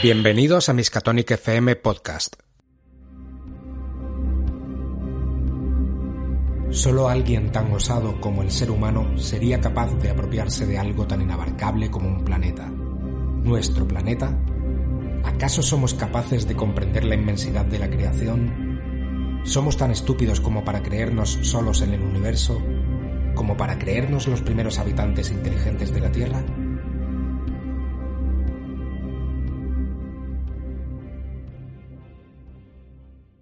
Bienvenidos a Miskatonic FM Podcast. Solo alguien tan osado como el ser humano sería capaz de apropiarse de algo tan inabarcable como un planeta. ¿Nuestro planeta? ¿Acaso somos capaces de comprender la inmensidad de la creación? ¿Somos tan estúpidos como para creernos solos en el universo? ¿Como para creernos los primeros habitantes inteligentes de la Tierra?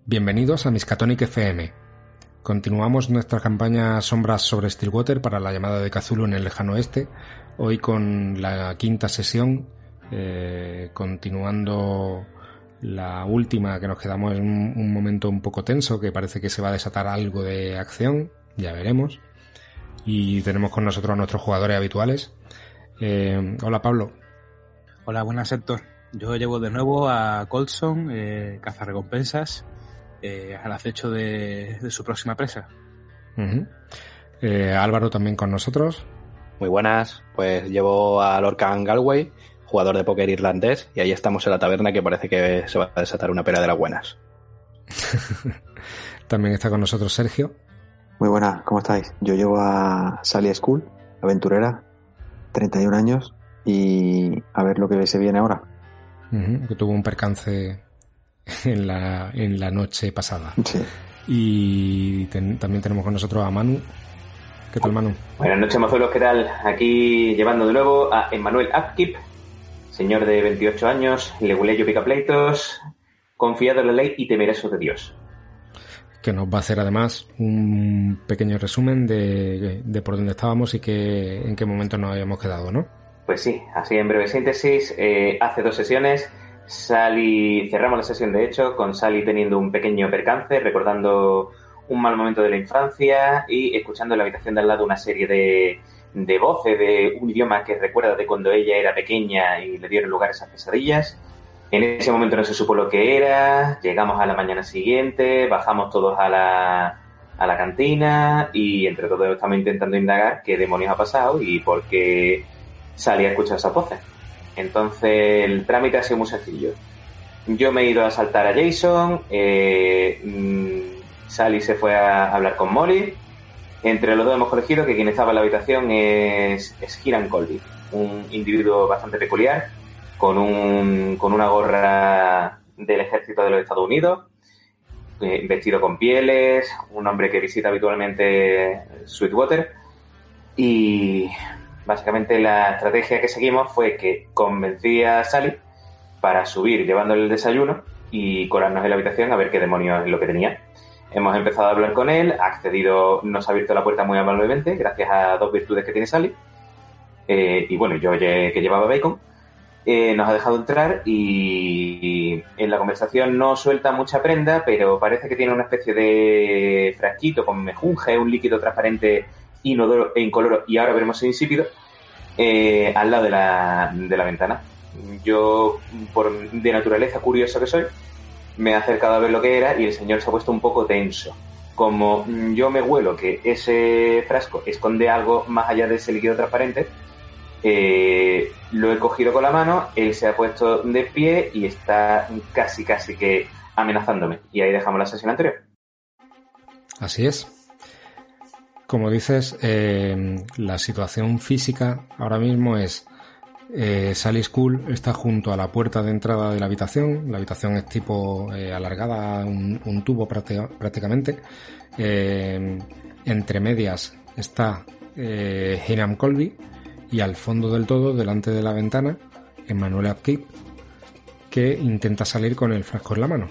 Bienvenidos a Miskatonic FM. Continuamos nuestra campaña Sombras sobre Stillwater para la llamada de Cthulhu en el lejano oeste, hoy con la quinta sesión, eh, continuando la última que nos quedamos en un, momento un poco tenso, que parece que se va a desatar algo de acción, ya veremos. Y tenemos con nosotros a nuestros jugadores habituales. Eh, hola Pablo. Hola, buenas Héctor. Yo llevo de nuevo a Colson, eh, cazarrecompensas, eh, al acecho de, de, su próxima presa. Uh -huh. eh, Álvaro también con nosotros. Muy buenas, pues llevo a Lorcan Galway, jugador de póker irlandés, y ahí estamos en la taberna que parece que se va a desatar una pera de las buenas. también está con nosotros Sergio. Muy buenas, ¿cómo estáis? Yo llevo a Sally School, aventurera, 31 años, y a ver lo que se viene ahora. Uh -huh, que tuvo un percance en la, en la noche pasada. Sí. Y ten, también tenemos con nosotros a Manu. ¿Qué tal, Manu? Buenas noches, mozuelos, ¿qué tal? Aquí llevando de nuevo a Emmanuel Upkeep, señor de 28 años, leguleyo picapleitos, confiado en la ley y temeroso de Dios. Que nos va a hacer además un pequeño resumen de, de por dónde estábamos y que, en qué momento nos habíamos quedado, ¿no? Pues sí, así en breve síntesis, eh, hace dos sesiones Sally, cerramos la sesión de hecho con Sally teniendo un pequeño percance, recordando un mal momento de la infancia y escuchando en la habitación de al lado una serie de, de voces de un idioma que recuerda de cuando ella era pequeña y le dieron lugar a esas pesadillas. En ese momento no se supo lo que era, llegamos a la mañana siguiente, bajamos todos a la, a la cantina y entre todos estamos intentando indagar qué demonios ha pasado y por qué Sally ha escuchado esas voces. Entonces el trámite ha sido muy sencillo. Yo me he ido a saltar a Jason, eh, mmm, Sally se fue a hablar con Molly. Entre los dos hemos corregido que quien estaba en la habitación es, es Colby, un individuo bastante peculiar, con, un, con una gorra del ejército de los Estados Unidos, eh, vestido con pieles, un hombre que visita habitualmente Sweetwater. Y básicamente la estrategia que seguimos fue que convencí a Sally para subir llevándole el desayuno y colarnos en la habitación a ver qué demonios es lo que tenía. Hemos empezado a hablar con él, ha accedido, nos ha abierto la puerta muy amablemente, gracias a dos virtudes que tiene Sally. Eh, y bueno, yo que llevaba bacon, eh, nos ha dejado entrar y, en la conversación no suelta mucha prenda, pero parece que tiene una especie de frasquito con mejunje, un líquido transparente inodoro e incoloro, y ahora veremos si insípido, eh, al lado de la, de la ventana. Yo, por de naturaleza curioso que soy, me he acercado a ver lo que era y el señor se ha puesto un poco tenso. Como yo me huelo que ese frasco esconde algo más allá de ese líquido transparente, eh, lo he cogido con la mano, él se ha puesto de pie y está casi, casi que amenazándome. Y ahí dejamos la sesión anterior. Así es. Como dices, eh, la situación física ahora mismo es eh, Sally School está junto a la puerta de entrada de la habitación. La habitación es tipo alargada, un, tubo prácticamente. Entre medias está Hiram Colby y al fondo del todo, delante de la ventana, Emmanuel Upkeep, que intenta salir con el frasco en la mano.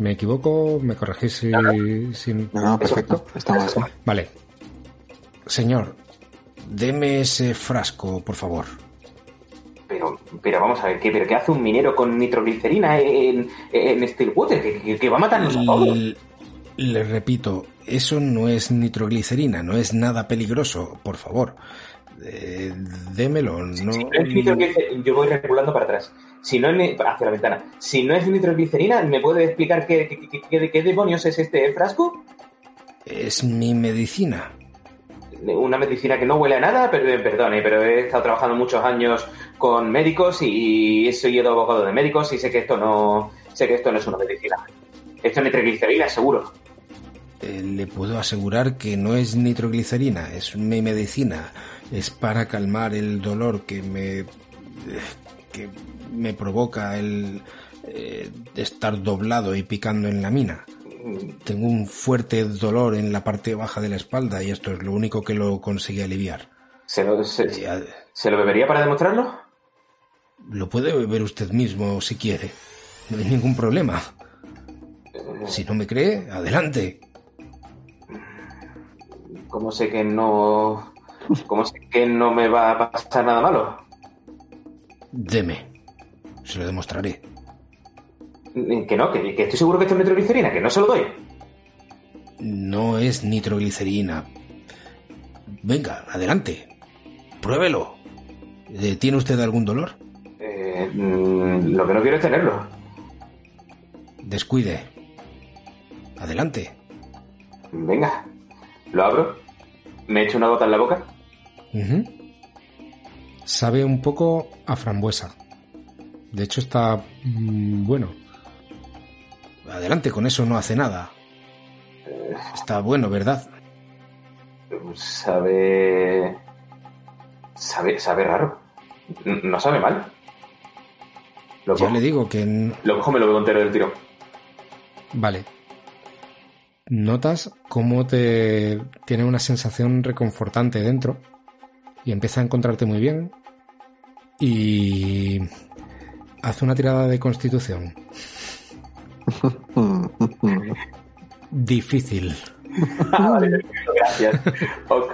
¿Me equivoco? ¿Me corregís si...? si... No, no, perfecto. Estamos Vale. Señor, deme ese frasco, por favor. Pero, pero vamos a ver, ¿qué, pero ¿qué hace un minero con nitroglicerina en, en Stillwater? ¿Que, que, que va a matarnos a todos? Le repito, eso no es nitroglicerina, no es nada peligroso, por favor. Eh, démelo, no... Si no es nitroglicerina, yo voy regulando para atrás. Si no es hacia la ventana. Si no es nitroglicerina, ¿me puede explicar qué, qué, qué, qué demonios es este frasco? Es mi medicina. una medicina que no huele a nada, pero eh, perdone, pero he estado trabajando muchos años con médicos y he sido abogado de médicos y sé que esto no, sé que esto no es una medicina. Esto es nitroglicerina, seguro. Eh, le puedo asegurar que no es nitroglicerina, es mi medicina. Es para calmar el dolor que me que me provoca el eh, estar doblado y picando en la mina. Tengo un fuerte dolor en la parte baja de la espalda y esto es lo único que lo consigue aliviar. ¿Se lo, se, Eh, ¿se lo bebería para demostrarlo? Lo puede beber usted mismo si quiere. No hay ningún problema. Si no me cree, adelante. ¿Cómo sé que no... ¿Cómo sé que no me va a pasar nada malo? Deme. Se lo demostraré. Que no, que, que estoy seguro que esto es nitroglicerina, que no se lo doy. No es nitroglicerina. Venga, adelante. Pruébelo. Eh, ¿Tiene usted algún dolor? Eh, mm, lo que no quiero es tenerlo. Descuide. Adelante. Venga, lo abro, me echo una gota en la boca. Sabe un poco a frambuesa. De hecho está mm, bueno. Adelante, con eso no hace nada. Está bueno, ¿verdad? Sabe... Sabe, sabe raro. No sabe mal. Lo Ya cojo, le digo que... lo cojo me lo bebo entero del tiro. Vale. Notas cómo te tiene una sensación reconfortante dentro y empieza a encontrarte muy bien y hace una tirada de constitución. Difícil. Gracias. Ok.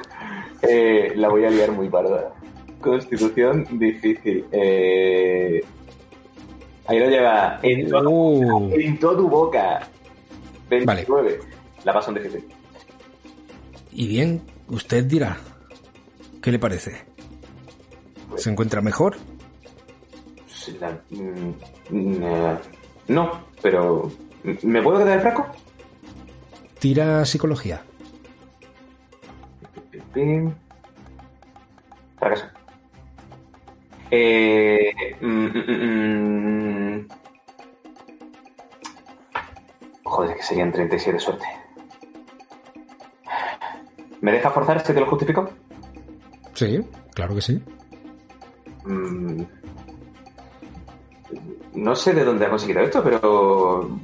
Eh, la voy a liar muy parda. Constitución difícil. Eh, Ahí lo lleva. En, Uh, en toda tu boca. 29. La paso en difícil. y bien, usted dirá, ¿qué le parece? ¿Se encuentra mejor? La- mm, mm, eh, no, pero. ¿Me puedo quedar el frasco? Tira psicología. Fracaso. Eh, mm, mm, mm. Joder, que serían 37 de suerte. ¿Me deja forzar si te lo justifico? Sí, claro que sí. Mm. No sé de dónde ha conseguido esto, pero.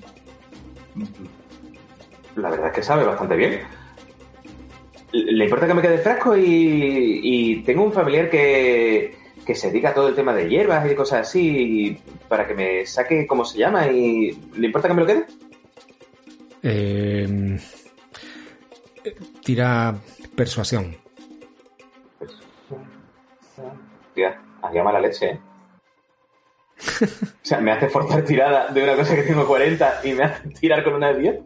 La verdad es que sabe bastante bien. Le importa que me quede fresco y, y tengo un familiar que, que se dedica a todo el tema de hierbas y cosas así para que me saque cómo se llama y ¿le importa que me lo quede? Eh, tira persuasión. Tía, había mala leche, ¿eh? O sea, me hace forzar tirada de una cosa que tengo 40 y me hace tirar con una de 10.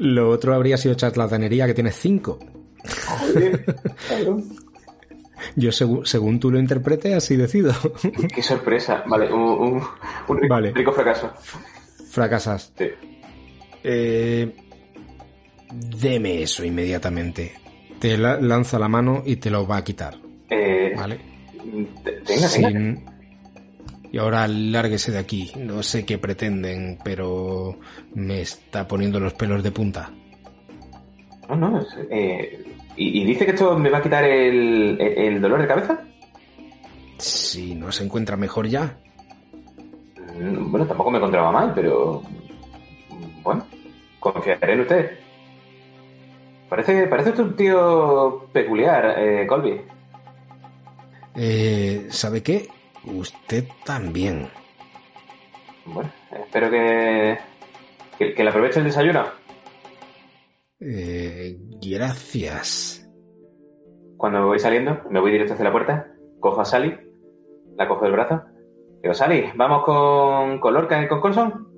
Lo otro habría sido charlatanería, que tienes 5. Joder, cabrón. Yo, segu- según tú lo interpretes, así decido. Qué sorpresa. Vale, un, un, un rico, Vale. rico fracaso. Fracasas. Sí. Eh, deme eso inmediatamente. Te la- lanza la mano y te lo va a quitar. Eh, ¿Vale? Tenga. Sin- Y ahora lárguese de aquí. No sé qué pretenden, pero me está poniendo los pelos de punta. No, no. eh, ¿y, y dice que esto me va a quitar el, el- dolor de cabeza? Si no se encuentra mejor ya. Mm, Bueno, tampoco me encontraba mal, pero. Bueno, confiaré en usted. Parece, parece usted un tío peculiar, eh, Colby. Eh, ¿Sabe qué? Usted también. Bueno, espero que. que, que le aproveche el desayuno. Eh, gracias. Cuando me voy saliendo, me voy directo hacia la puerta, cojo a Sally, la cojo del brazo. Digo, Sally, ¿vamos con, con Lorca y con Colson?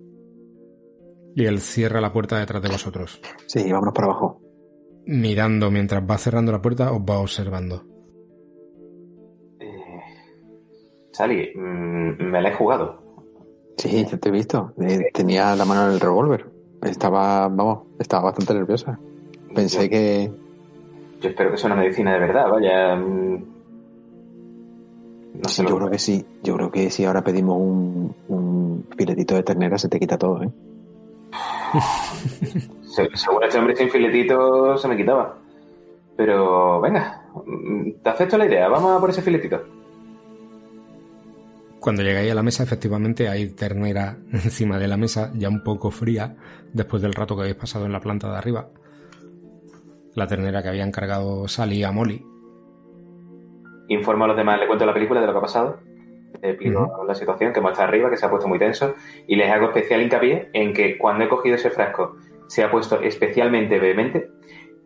Y él cierra la puerta detrás de vosotros. Sí, vámonos para abajo. Mirando mientras va cerrando la puerta, os va observando. Sally, mm, me la he jugado. Sí, ya te he visto. Eh, tenía la mano en el revólver. Estaba, vamos, estaba bastante nerviosa. Pensé que, Yo espero que sea una medicina de verdad, vaya. mm, No sé, yo creo que sí. Yo creo que si ahora pedimos un, un filetito de ternera se te quita todo, ¿eh? Se- según este hombre sin filetito se me quitaba. Pero venga, mm, te acepto la idea, vamos a por ese filetito. Cuando llegáis a la mesa, efectivamente hay ternera encima de la mesa, ya un poco fría, después del rato que habéis pasado en la planta de arriba. La ternera que habían cargado Sally a Molly. Informo a los demás, le cuento la película de lo que ha pasado. Le explico la situación, que hemos estado arriba, que se ha puesto muy tenso. Y les hago especial hincapié en que cuando he cogido ese frasco se ha puesto especialmente vehemente,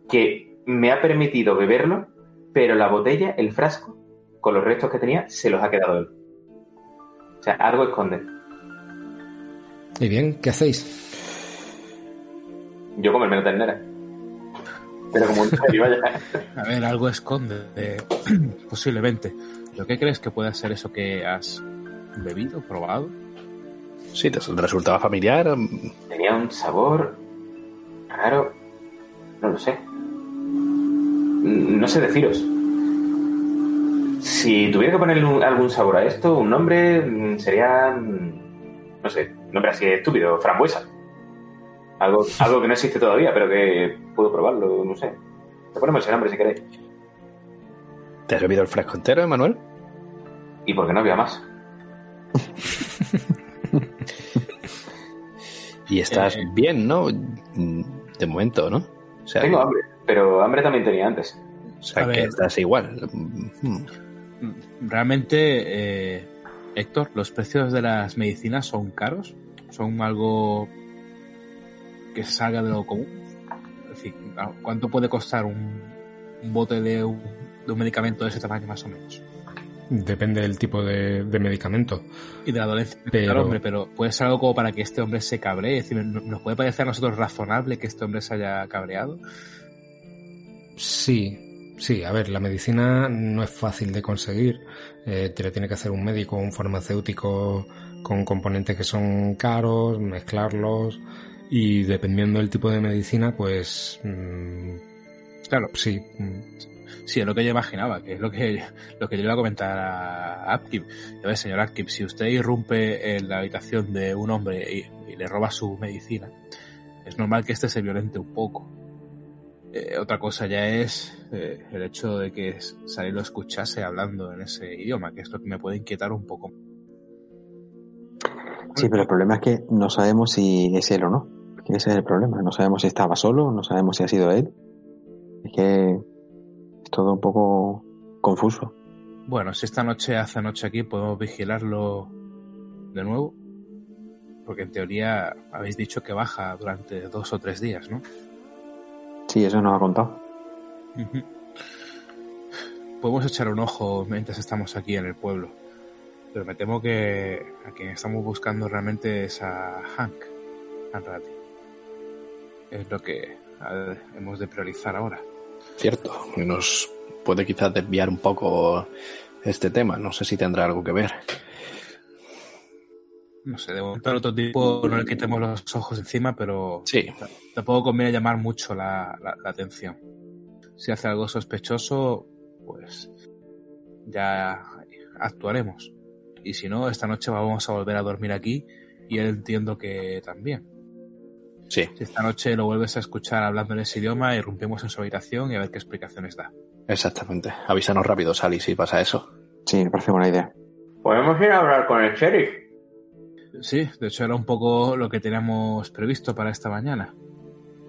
que me ha permitido beberlo, pero la botella, el frasco, con los restos que tenía, se los ha quedado él. O sea, algo esconde. Y bien, ¿qué hacéis? Yo comerme la ternera. Pero como un. A ver, algo esconde, eh, posiblemente. ¿Pero qué crees que puede ser eso que has bebido, probado? Sí, te resultaba familiar. mm, Tenía un sabor raro. No lo sé. No sé deciros. Si tuviera que ponerle un- algún sabor a esto, un nombre mm, sería. mm, No sé, nombre así estúpido, frambuesa. Algo, algo que no existe todavía, pero que puedo probarlo, no sé. Te ponemos ese nombre si queréis. ¿Te has bebido el frasco entero, Emanuel? Y porque no había más. Y estás Eh. bien, ¿no? De momento, ¿no? O sea, Tengo hambre, pero hambre también tenía antes. o sea A que ver. estás igual. Realmente, eh, Héctor, los precios de las medicinas son caros, son algo que salga de lo común. Es decir, ¿a- ¿cuánto puede costar un, un bote de un, de un medicamento de ese tamaño más o menos? Depende del tipo de, de medicamento. Y de la dolencia del Pero- hombre, pero puede ser algo como para que este hombre se cabree. Es decir, ¿no- ¿nos puede parecer a nosotros razonable que este hombre se haya cabreado? Sí, sí, a ver, la medicina no es fácil de conseguir. Eh, te lo tiene que hacer un médico, un farmacéutico con componentes que son caros, mezclarlos y dependiendo del tipo de medicina, pues mm, Claro, sí, Sí, es lo que yo imaginaba, que es lo que, lo que yo le iba a comentar a Apkip. A ver, señor Apkip, si usted irrumpe en la habitación de un hombre y, y le roba su medicina, es normal que éste se violente un poco. Eh, otra cosa ya es eh, el hecho de que Sally lo escuchase hablando en ese idioma, que es lo que me puede inquietar un poco. Sí, pero el problema es que no sabemos si es él o no. Que ese es el problema. No sabemos si estaba solo, no sabemos si ha sido él. Es que es todo un poco confuso. Bueno, si esta noche hace noche aquí, podemos vigilarlo de nuevo. Porque en teoría habéis dicho que baja durante dos o tres días, ¿no? Sí, eso nos ha contado. Podemos echar un ojo mientras estamos aquí en el pueblo. Pero me temo que a quien estamos buscando realmente es a Hank, Hanratty. Es lo que hemos de priorizar ahora. Cierto, y nos puede quizás desviar un poco este tema. No sé si tendrá algo que ver. No sé, de momento al otro tipo no le quitemos los ojos encima, pero Sí, tampoco conviene llamar mucho la, la- la atención. Si hace algo sospechoso, pues ya actuaremos. Y si no, esta noche vamos a volver a dormir aquí y él entiendo que también. sí. Si esta noche lo vuelves a escuchar hablando en ese idioma, irrumpimos en su habitación y a ver qué explicaciones da. Exactamente. Avísanos rápido, Sally, si pasa eso. Sí, me parece buena idea. Podemos ir a hablar con el sheriff. Sí, de hecho era un poco lo que teníamos previsto para esta mañana.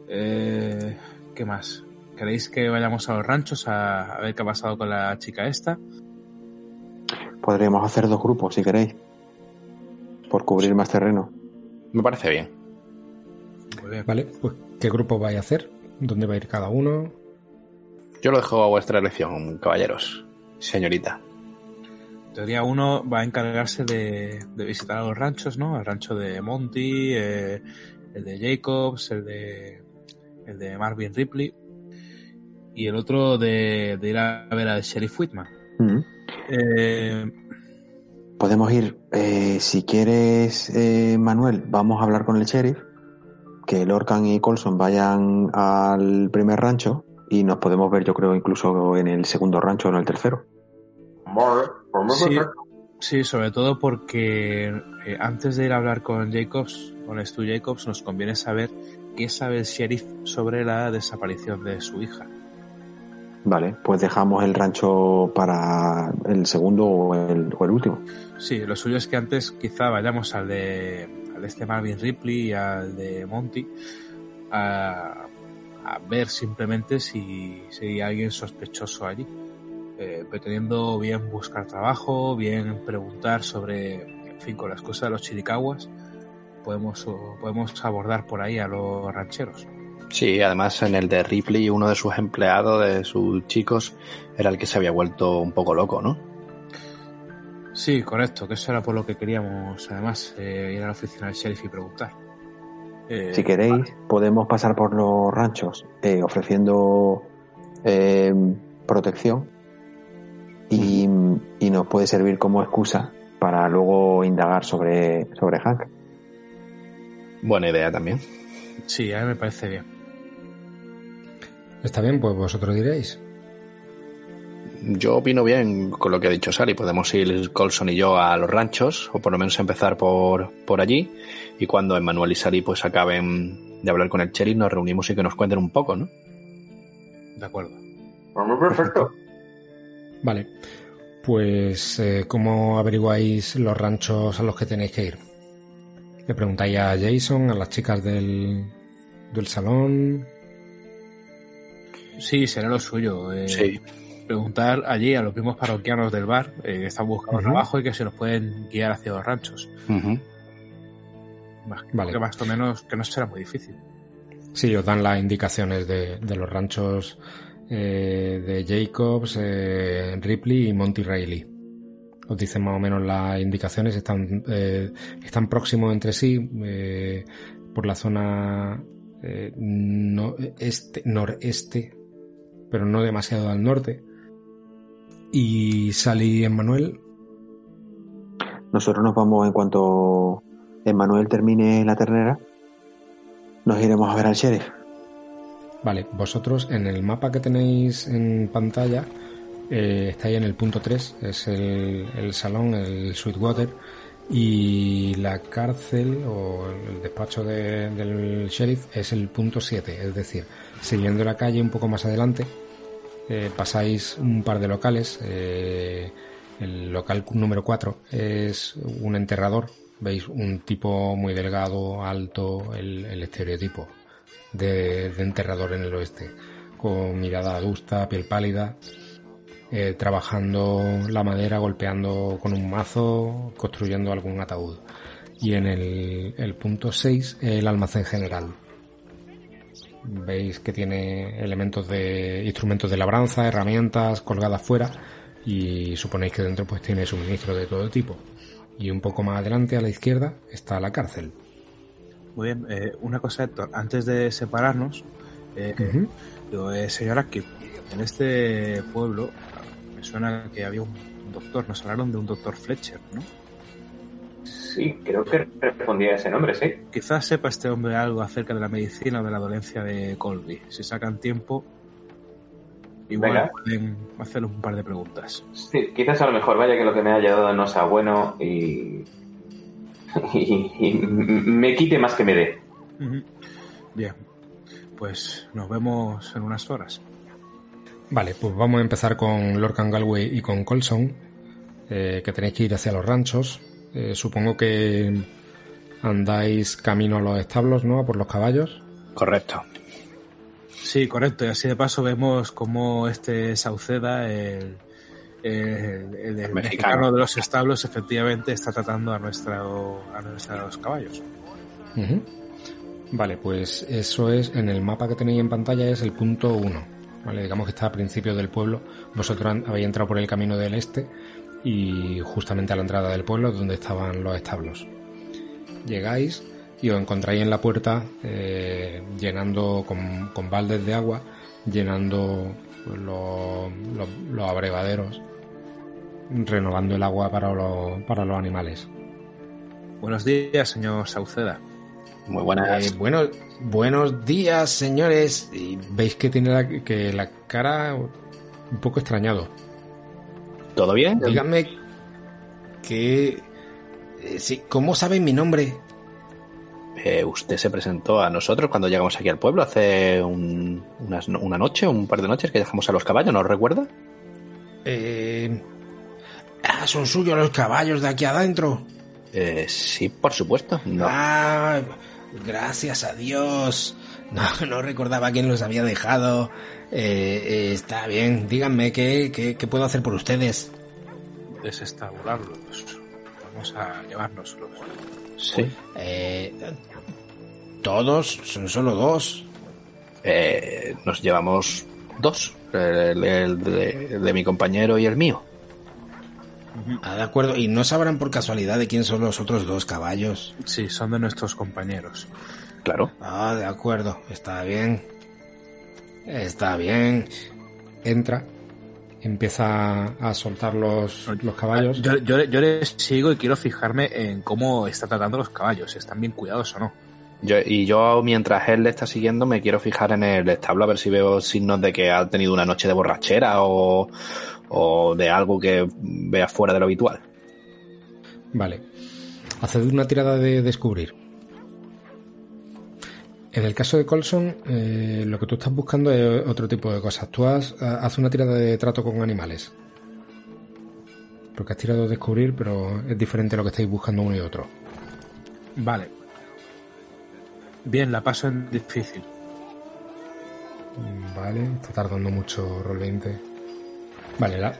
Eh, ¿Qué más? ¿Queréis que vayamos a los ranchos a, a ver qué ha pasado con la chica esta? Podríamos hacer dos grupos, si queréis. Por cubrir más terreno. Me parece bien. Muy bien. ¿vale? Pues, ¿qué grupo vais a hacer? ¿Dónde va a ir cada uno? Yo lo dejo a vuestra elección, caballeros. Señorita. Teoría uno va a encargarse de, de visitar a los ranchos, ¿no? El rancho de Monty, eh, el de Jacobs, el de, el de Marvin Ripley. Y el otro de, de ir a ver al sheriff Whitman. Mm. Eh, Podemos ir, eh, si quieres, eh, Manuel, vamos a hablar con el sheriff. Que Lorcan y Colson vayan al primer rancho y nos podemos ver, yo creo, incluso en el segundo rancho o en el tercero. Sí, sí, sobre todo porque eh, antes de ir a hablar con Jacobs, con Stu Jacobs, nos conviene saber qué sabe el sheriff sobre la desaparición de su hija. Vale, pues dejamos el rancho para el segundo o el, o el último. Sí, lo suyo es que antes quizá vayamos al de, al de este Marvin Ripley y al de Monty a, a ver simplemente si, si hay alguien sospechoso allí. Eh, pretendiendo bien buscar trabajo, bien preguntar sobre, en fin, con las cosas de los chiricahuas, podemos, podemos abordar por ahí a los rancheros. Sí, además en el de Ripley, uno de sus empleados, de sus chicos, era el que se había vuelto un poco loco, ¿no? Sí, correcto, que eso era por lo que queríamos, además, eh, ir a la oficina del sheriff y preguntar. Eh, Si queréis, podemos pasar por los ranchos eh, ofreciendo eh, protección y, y nos puede servir como excusa para luego indagar sobre, sobre Hank. Buena idea también. Sí, a mí me parece bien. Está bien, pues vosotros diréis. Yo opino bien con lo que ha dicho Sally. Podemos ir Colson y yo a los ranchos, o por lo menos empezar por, por allí. Y cuando Emmanuel y Sally pues acaben de hablar con el sheriff, nos reunimos y que nos cuenten un poco, ¿no? De acuerdo. Perfecto. Vale, pues eh, ¿cómo averiguáis los ranchos a los que tenéis que ir? Le preguntáis a Jason, a las chicas del, del salón. Sí, será lo suyo. eh, Sí. Preguntar allí a los mismos parroquianos del bar eh, que están buscando trabajo y que se los pueden guiar hacia los ranchos. Más, Vale. que más o menos que no será muy difícil. Sí, os dan las indicaciones de, de los ranchos eh, de Jacobs, eh, Ripley y Monty Riley. Os dicen más o menos las indicaciones, están, eh, están próximos entre sí por la zona este, noreste, pero no demasiado al norte. Y Sally y Emmanuel, Nosotros nos vamos en cuanto Emmanuel termine la ternera, nos iremos a ver al sheriff. Vale, vosotros en el mapa que tenéis en pantalla eh, estáis en el punto 3, es el, salón, el Sweetwater, y la cárcel o el despacho de- del sheriff es el punto 7, es decir, siguiendo la calle un poco más adelante, eh, pasáis un par de locales, eh, el local número 4 es un enterrador, veis un tipo muy delgado, alto, el estereotipo de, enterrador en el oeste, con mirada adusta, piel pálida, eh, trabajando la madera, golpeando con un mazo, construyendo algún ataúd. Y en el, el punto 6, el almacén general. Veis que tiene elementos de instrumentos de labranza, herramientas colgadas fuera y suponéis que dentro pues tiene suministro de todo tipo. Y un poco más adelante a la izquierda está la cárcel. Muy bien, eh, una cosa, Héctor, antes de separarnos, eh, Ujú. digo, eh, señora, que en este pueblo me suena que había un doctor, nos hablaron de un doctor Fletcher, ¿no? Sí, creo que respondía a ese nombre, sí. Quizás sepa este hombre algo acerca de la medicina o de la dolencia de Colby. Si sacan tiempo, igual Venga. pueden hacer un par de preguntas. Sí, quizás a lo mejor vaya que lo que me haya dado no sea bueno y, y, y me quite más que me dé. Bien, pues nos vemos en unas horas. Vale, pues vamos a empezar con Lorcan Galway y con Colson, eh, que tenéis que ir hacia los ranchos. Eh, supongo que andáis camino a los establos, ¿no? A por los caballos. Correcto. Sí, correcto. Y así de paso vemos cómo este Sauceda, el, el, el- el mexicano. mexicano de los establos, efectivamente está tratando a, nuestro, a nuestros caballos. Vale, pues eso es, en el mapa que tenéis en pantalla es el punto 1. Vale, digamos que está a principio del pueblo. Vosotros habéis entrado por el camino del este y justamente a la entrada del pueblo es donde estaban los establos. Llegáis y os encontráis en la puerta eh, llenando con, con baldes de agua, llenando los, los, los abrevaderos, renovando el agua para los, para los animales. Buenos días, señor Sauceda. Muy buenas. Eh, bueno, buenos días, señores. Y veis que tiene la, que la cara un poco extrañado. ¿Todo bien? Díganme que... eh, sí, ¿Cómo saben mi nombre? Eh, usted se presentó a nosotros cuando llegamos aquí al pueblo hace un- unas- una noche, un par de noches que dejamos a los caballos, ¿no recuerda? Eh... Ah, son suyos los caballos de aquí adentro. Eh, sí, por supuesto. No. Ah, gracias a Dios. No, no recordaba quién los había dejado. Eh, eh, está bien, díganme qué, qué, qué puedo hacer por ustedes. Desestabularlos. Vamos a llevárnoslos. Sí. Eh, Todos, son solo dos. Eh, nos llevamos dos, el, el de, de mi compañero y el mío. Ah, de acuerdo. Y no sabrán por casualidad de quién son los otros dos caballos. Sí, son de nuestros compañeros. Claro. Ah, de acuerdo. Está bien. Está bien. Entra. Empieza a soltar los, los caballos. Yo, yo, yo les sigo y quiero fijarme en cómo está tratando los caballos, si están bien cuidados o no. Yo, y yo, mientras él le está siguiendo, me quiero fijar en el establo a ver si veo signos de que ha tenido una noche de borrachera o, o de algo que vea fuera de lo habitual. Vale. Haced una tirada de descubrir. En el caso de Colson, eh, lo que tú estás buscando es otro tipo de cosas. Tú has, ha- haz una tirada de trato con animales. Porque has tirado descubrir, pero es diferente lo que estáis buscando uno y otro. Vale. Bien, la paso en difícil. Mm, Vale, está tardando mucho Roll 20. Vale, la,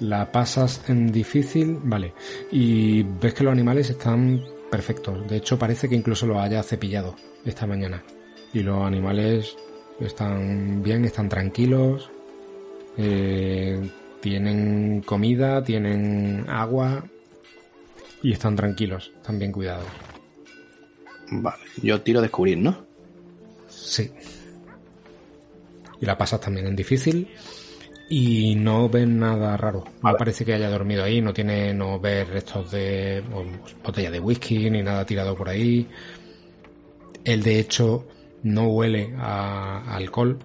la pasas en difícil, vale. Y ves que los animales están perfectos. De hecho, parece que incluso los haya cepillado esta mañana. Y los animales están bien, están tranquilos. eh, tienen comida, tienen agua. Y están tranquilos, están bien cuidados. Vale. Yo tiro descubrir, ¿no? Sí. Y la pasas también en difícil. Y no ven nada raro. No Vale. parece que haya dormido ahí. No tiene, no ves restos de o, botella de whisky ni nada tirado por ahí. Él de hecho no huele a, a alcohol.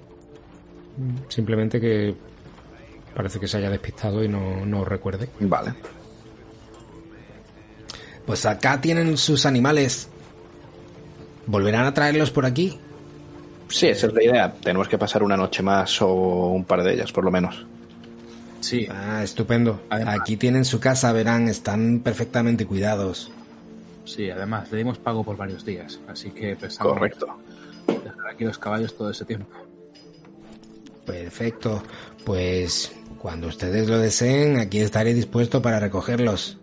Simplemente que parece que se haya despistado y no, no recuerde. Vale. Pues acá tienen sus animales. ¿Volverán a traerlos por aquí? Sí, esa es la idea. Tenemos que pasar una noche más o un par de ellas, por lo menos. Sí, Ah, estupendo. Además- Aquí tienen su casa, verán, están perfectamente cuidados. sí, además le dimos pago por varios días, así que pensamos Correcto. dejar aquí los caballos todo ese tiempo. Perfecto. Pues cuando ustedes lo deseen, aquí estaré dispuesto para recogerlos.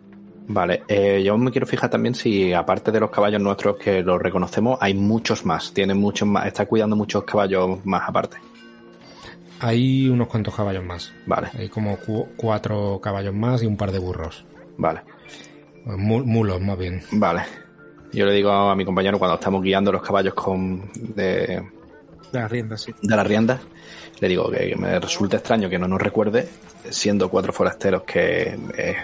Vale, eh, yo me quiero fijar también si, aparte de los caballos nuestros que los reconocemos, hay muchos más. Tiene muchos más. Está cuidando muchos caballos más aparte. Hay unos cuantos caballos más. Vale, Hay como cu- cuatro caballos más y un par de burros. vale, Mu- mulos, más bien. vale. Yo le digo a mi compañero cuando estamos guiando los caballos con de, De las riendas, sí. de las riendas, le digo que me resulta extraño que no nos recuerde, siendo cuatro forasteros que es,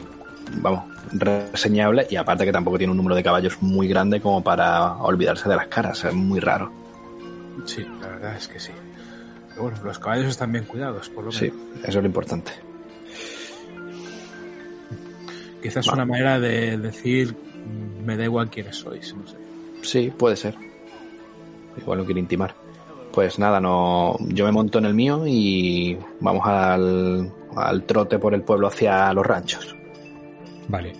vamos, reseñable y aparte que tampoco tiene un número de caballos muy grande como para olvidarse de las caras. Es muy raro. Sí, la verdad es que sí. Pero bueno, los caballos están bien cuidados, por lo menos. Sí, eso es lo importante. Quizás una manera de decir, me da igual quiénes sois, no sé. Sí, puede ser. Igual no quiere intimar. Pues nada, no, yo me monto en el mío y vamos al, al trote por el pueblo hacia los ranchos. Vale.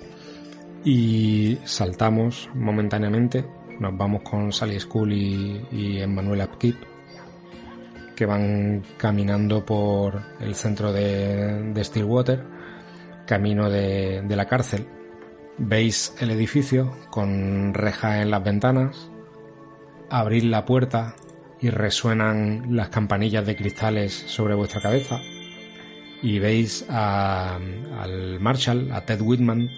Y saltamos momentáneamente. Nos vamos con Sally School y, y Emmanuel Upkeep. Que van caminando por el centro de, Stillwater. Camino de, la cárcel. Veis el edificio con reja en las ventanas. Abrís la puerta y resuenan las campanillas de cristales sobre vuestra cabeza y veis a- al Marshall, a Ted Whitman,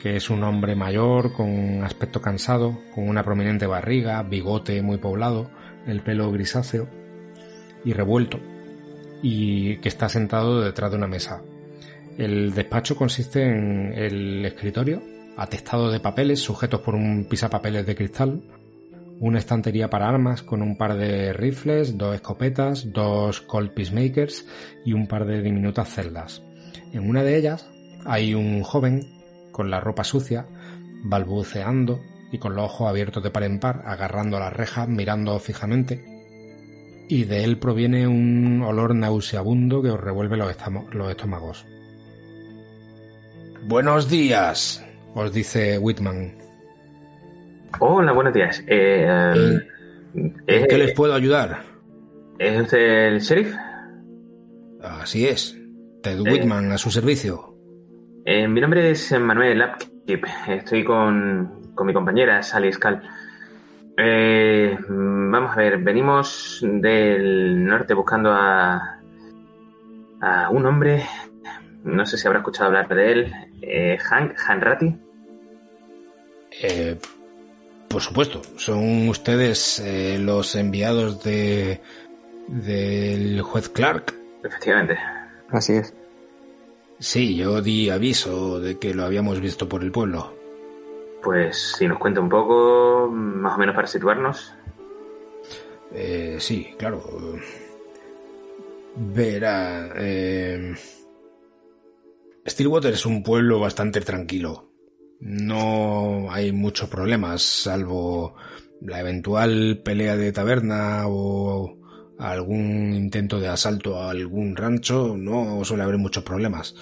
que es un hombre mayor con aspecto cansado, con una prominente barriga, bigote muy poblado, el pelo grisáceo y revuelto, y que está sentado detrás de una mesa. El despacho consiste en el escritorio, atestado de papeles sujetos por un pisapapeles de cristal, una estantería para armas con un par de rifles, dos escopetas, dos Colt Peacemakers y un par de diminutas celdas. En una de ellas hay un joven con la ropa sucia, balbuceando y con los ojos abiertos de par en par, agarrando las rejas, mirando fijamente. Y de él proviene un olor nauseabundo que os revuelve los, los estómagos. Buenos días, os dice Whitman. Hola, buenos días. Eh, ¿En, qué les puedo ayudar? ¿Es usted el sheriff? Así es. Ted Whitman, a su servicio. Eh, mi nombre es Manuel Lapkip. Estoy con, con mi compañera Sally Scal. Eh, vamos a ver, venimos del norte buscando a, a un hombre, no sé si habrá escuchado hablar de él, eh, Hank Hanratty. Eh, por supuesto, son ustedes eh, los enviados de del juez Clark. Efectivamente. Así es. Sí, yo di aviso de que lo habíamos visto por el pueblo. Pues si nos cuenta un poco, más o menos para situarnos. Eh, sí, claro. Verá. Eh... Stillwater es un pueblo bastante tranquilo. No hay muchos problemas, salvo la eventual pelea de taberna o algún intento de asalto a algún rancho. No suele haber muchos problemas.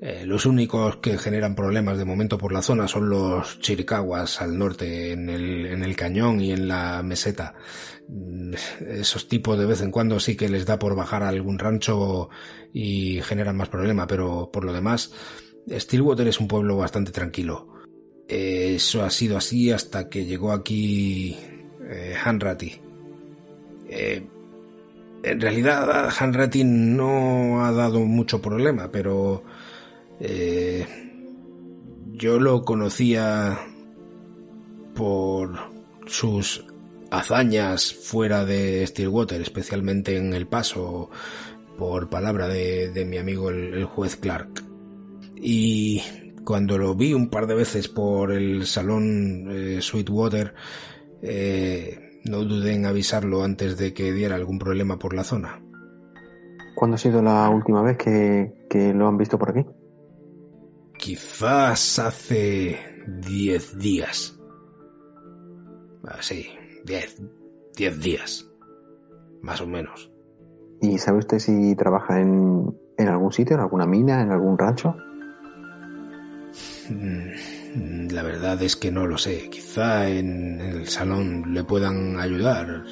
Eh, los únicos que generan problemas de momento por la zona son los chiricaguas al norte, en el, en el cañón y en la meseta. Mm, esos tipos de vez en cuando sí que les da por bajar a algún rancho y generan más problema, pero por lo demás, Stillwater es un pueblo bastante tranquilo. Eso ha sido así hasta que llegó aquí eh, Hanratty. Eh, en realidad Hanratty no ha dado mucho problema, pero eh, yo lo conocía por sus hazañas fuera de Stillwater, especialmente en El Paso, por palabra de, mi amigo el, juez Clark. Y cuando lo vi un par de veces por el salón eh, Sweetwater, eh, no dudé en avisarlo antes de que diera algún problema por la zona. ¿Cuándo ha sido la última vez que lo han visto por aquí? Quizás hace diez días. Ah, sí, diez, diez días. Más o menos. ¿Y sabe usted si trabaja en, en algún sitio, en alguna mina, en algún rancho? Mm, la verdad es que no lo sé. Quizá en el salón le puedan ayudar.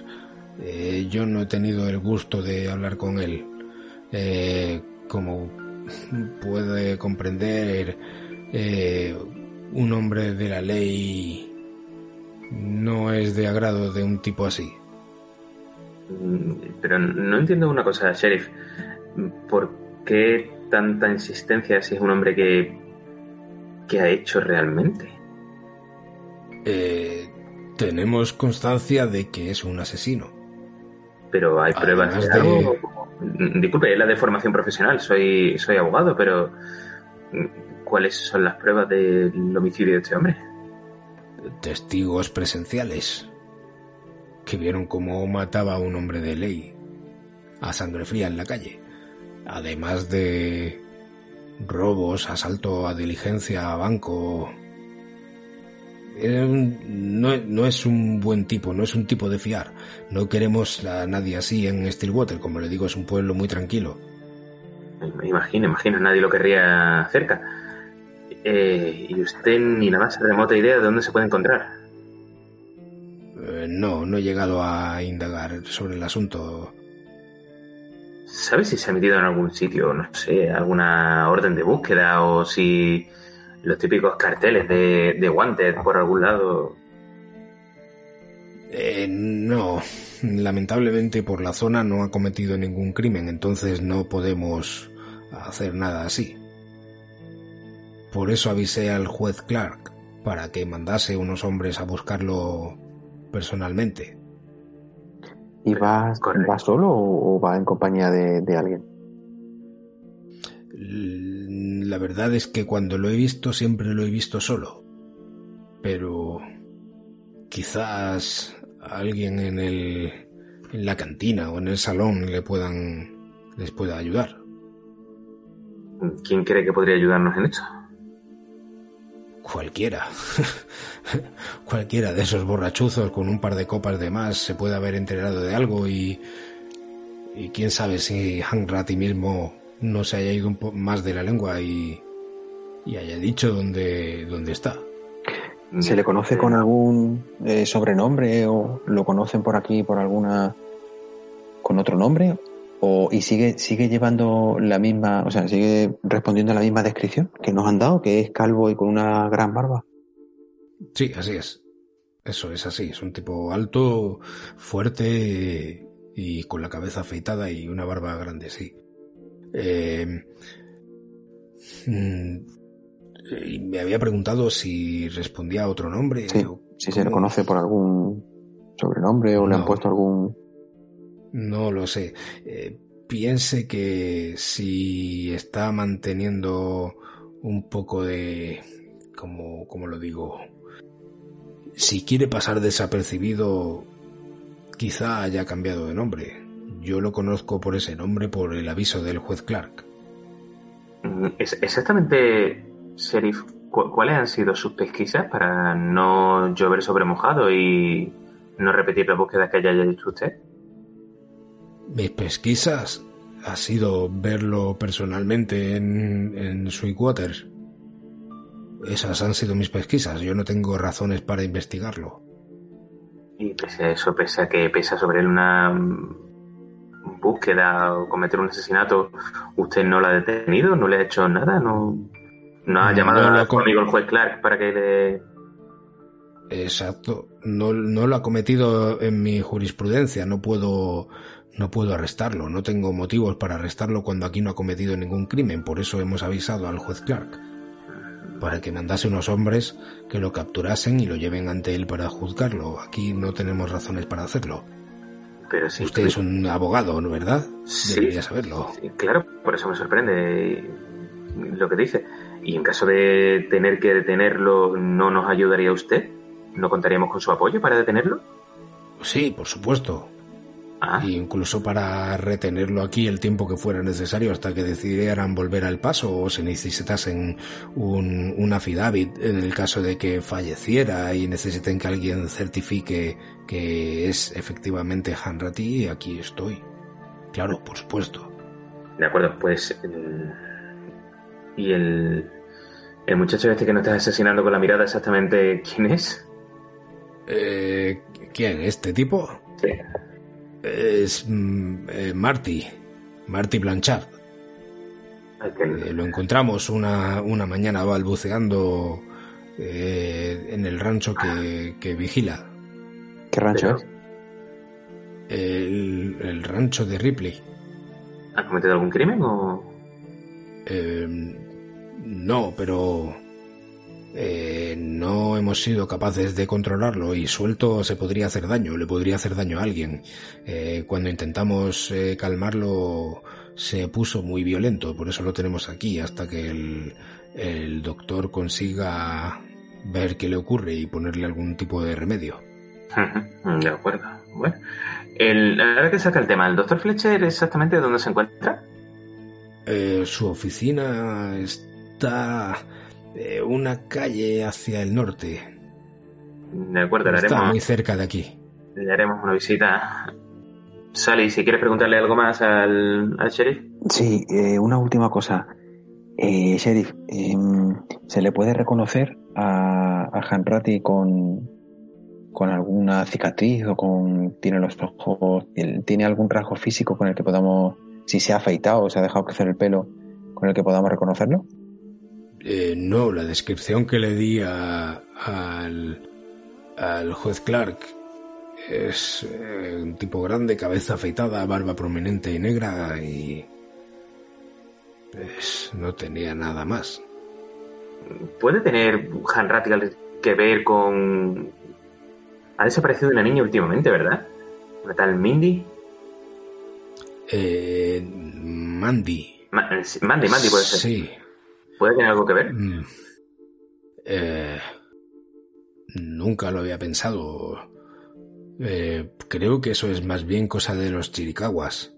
Eh, yo no he tenido el gusto de hablar con él. Eh, como puede comprender, eh, un hombre de la ley no es de agrado de un tipo así. Mm, pero no entiendo una cosa, sheriff. ¿Por qué tanta insistencia si es un hombre que, que ha hecho realmente? Eh, tenemos constancia de que es un asesino. Pero hay pruebas de, algo. Disculpe, es la de formación profesional, soy, soy abogado, pero ¿cuáles son las pruebas del homicidio de este hombre? Testigos presenciales que vieron cómo mataba a un hombre de ley a sangre fría en la calle, además de robos, asalto a diligencia, a banco. no, no, es un buen tipo, no es un tipo de fiar. No queremos a nadie así en Stillwater, como le digo, es un pueblo muy tranquilo. Imagino, imagino, nadie lo querría cerca. Eh, ¿Y usted ni la más remota idea de dónde se puede encontrar? Eh, no, no he llegado a indagar sobre el asunto. ¿Sabe si se ha metido en algún sitio, no sé, alguna orden de búsqueda o si los típicos carteles de, de Wanted por algún lado eh, no, lamentablemente por la zona no ha cometido ningún crimen, entonces no podemos hacer nada así. Por eso avisé al juez Clark para que mandase unos hombres a buscarlo personalmente. ¿Y va, va solo o va en compañía de, de alguien? La verdad es que cuando lo he visto siempre lo he visto solo. pero quizás alguien en el en la cantina o en el salón le puedan les pueda ayudar. ¿Quién cree que podría ayudarnos en esto? Cualquiera. Cualquiera de esos borrachuzos con un par de copas de más se puede haber enterado de algo y. Y quién sabe si Hank Ratty mismo no se haya ido un poco más de la lengua y. y haya dicho dónde, dónde está. ¿Se le conoce con algún eh, sobrenombre o lo conocen por aquí por alguna. con otro nombre? O, y sigue, sigue llevando la misma, o sea, sigue respondiendo a la misma descripción que nos han dado, que es calvo y con una gran barba. Sí, así es. Eso es así. Es un tipo alto, fuerte y con la cabeza afeitada y una barba grande, sí. Eh, mm, me había preguntado si respondía a otro nombre. Sí, o si se le conoce por algún sobrenombre o le han puesto algún... No lo sé. Eh, piense que si está manteniendo un poco de... como, como lo digo? Si quiere pasar desapercibido, quizá haya cambiado de nombre. Yo lo conozco por ese nombre por el aviso del juez Clark. Exactamente, Sheriff, cu- ¿cuáles han sido sus pesquisas para no llover sobre mojado y no repetir las búsquedas que haya hecho usted? Mis pesquisas ha sido verlo personalmente en, en Sweetwater. Esas han sido mis pesquisas. Yo no tengo razones para investigarlo. Y pese a eso, pese a que pesa sobre él una búsqueda o cometer un asesinato, ¿usted no la ha detenido? ¿No le ha hecho nada? ¿No, no ha No, llamado no a su amigo el juez Clark para que le... Exacto. No, no lo ha cometido en mi jurisprudencia. No puedo, no puedo arrestarlo. No tengo motivos para arrestarlo cuando aquí no ha cometido ningún crimen. Por eso hemos avisado al juez Clark. Para que mandase unos hombres que lo capturasen y lo lleven ante él para juzgarlo. Aquí no tenemos razones para hacerlo. Pero sí, Usted es un abogado, ¿no verdad? Sí. Debería saberlo. Sí, claro, por eso me sorprende lo que dice. Y en caso de tener que detenerlo, ¿no nos ayudaría usted? ¿No contaríamos con su apoyo para detenerlo? Sí, por supuesto. Ah, incluso para retenerlo aquí el tiempo que fuera necesario hasta que decidieran volver al paso o se necesitasen un, un affidavit en el caso de que falleciera y necesiten que alguien certifique que es efectivamente Hanratty, aquí estoy. Claro, por supuesto. de acuerdo, pues... mm, ¿Y el, el muchacho este que nos está asesinando con la mirada exactamente quién es? Eh, ¿Quién? ¿Este tipo? Sí. Es mm, eh, Marty. Marty Blanchard. Eh, lo encontramos una, una mañana balbuceando eh, en el rancho que, que vigila. ¿Qué rancho es? El, el rancho de Ripley. ¿Ha cometido algún crimen o...? Eh, no, pero eh, no hemos sido capaces de controlarlo y suelto se podría hacer daño, le podría hacer daño a alguien. Eh, cuando intentamos eh, calmarlo se puso muy violento, por eso lo tenemos aquí hasta que el, el doctor consiga ver qué le ocurre y ponerle algún tipo de remedio. De acuerdo. Bueno, el, ahora que saca el tema, ¿el doctor Fletcher exactamente dónde se encuentra? Eh, su oficina está eh, una calle hacia el norte. De acuerdo, le Está haremos, muy cerca de aquí. le haremos una visita. Sally, si quieres preguntarle algo más al, al sheriff. Sí, eh, una última cosa. Eh, sheriff, em, ¿se le puede reconocer a, a Hanratty con, con alguna cicatriz o con tiene los ojos, tiene algún rasgo físico con el que podamos, si se ha afeitado o se ha dejado crecer el pelo, con el que podamos reconocerlo? Eh, no, la descripción que le di a- al, al juez Clark es eh, un tipo grande, cabeza afeitada, barba prominente y negra y... Pues no tenía nada más. ¿Puede tener Han Ratigal que ver con... Ha desaparecido una niña últimamente, ¿verdad? Una tal Mindy. Eh, Mandy. Ma- Mandy, Mandy puede ser. Sí. ¿Puede tener algo que ver? Mm. Eh, Nunca lo había pensado. Eh, creo que eso es más bien cosa de los chiricaguas.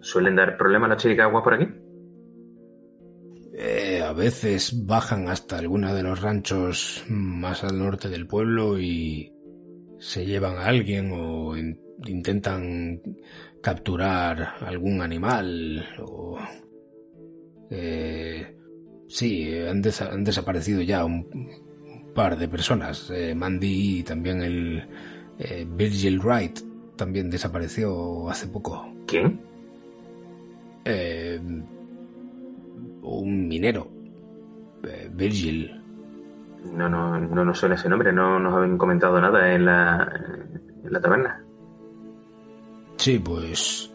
¿Suelen dar problemas los chiricaguas por aquí? Eh, a veces bajan hasta alguno de los ranchos más al norte del pueblo y se llevan a alguien o intentan capturar algún animal o... Eh, sí, han, desaparecido ya un, par de personas. Eh, Mandy y también el eh, Virgil Wright también desapareció hace poco. ¿Quién? un minero. Virgil. No, no, no nos suena ese nombre, no nos habían comentado nada en la, en la taberna. Sí, pues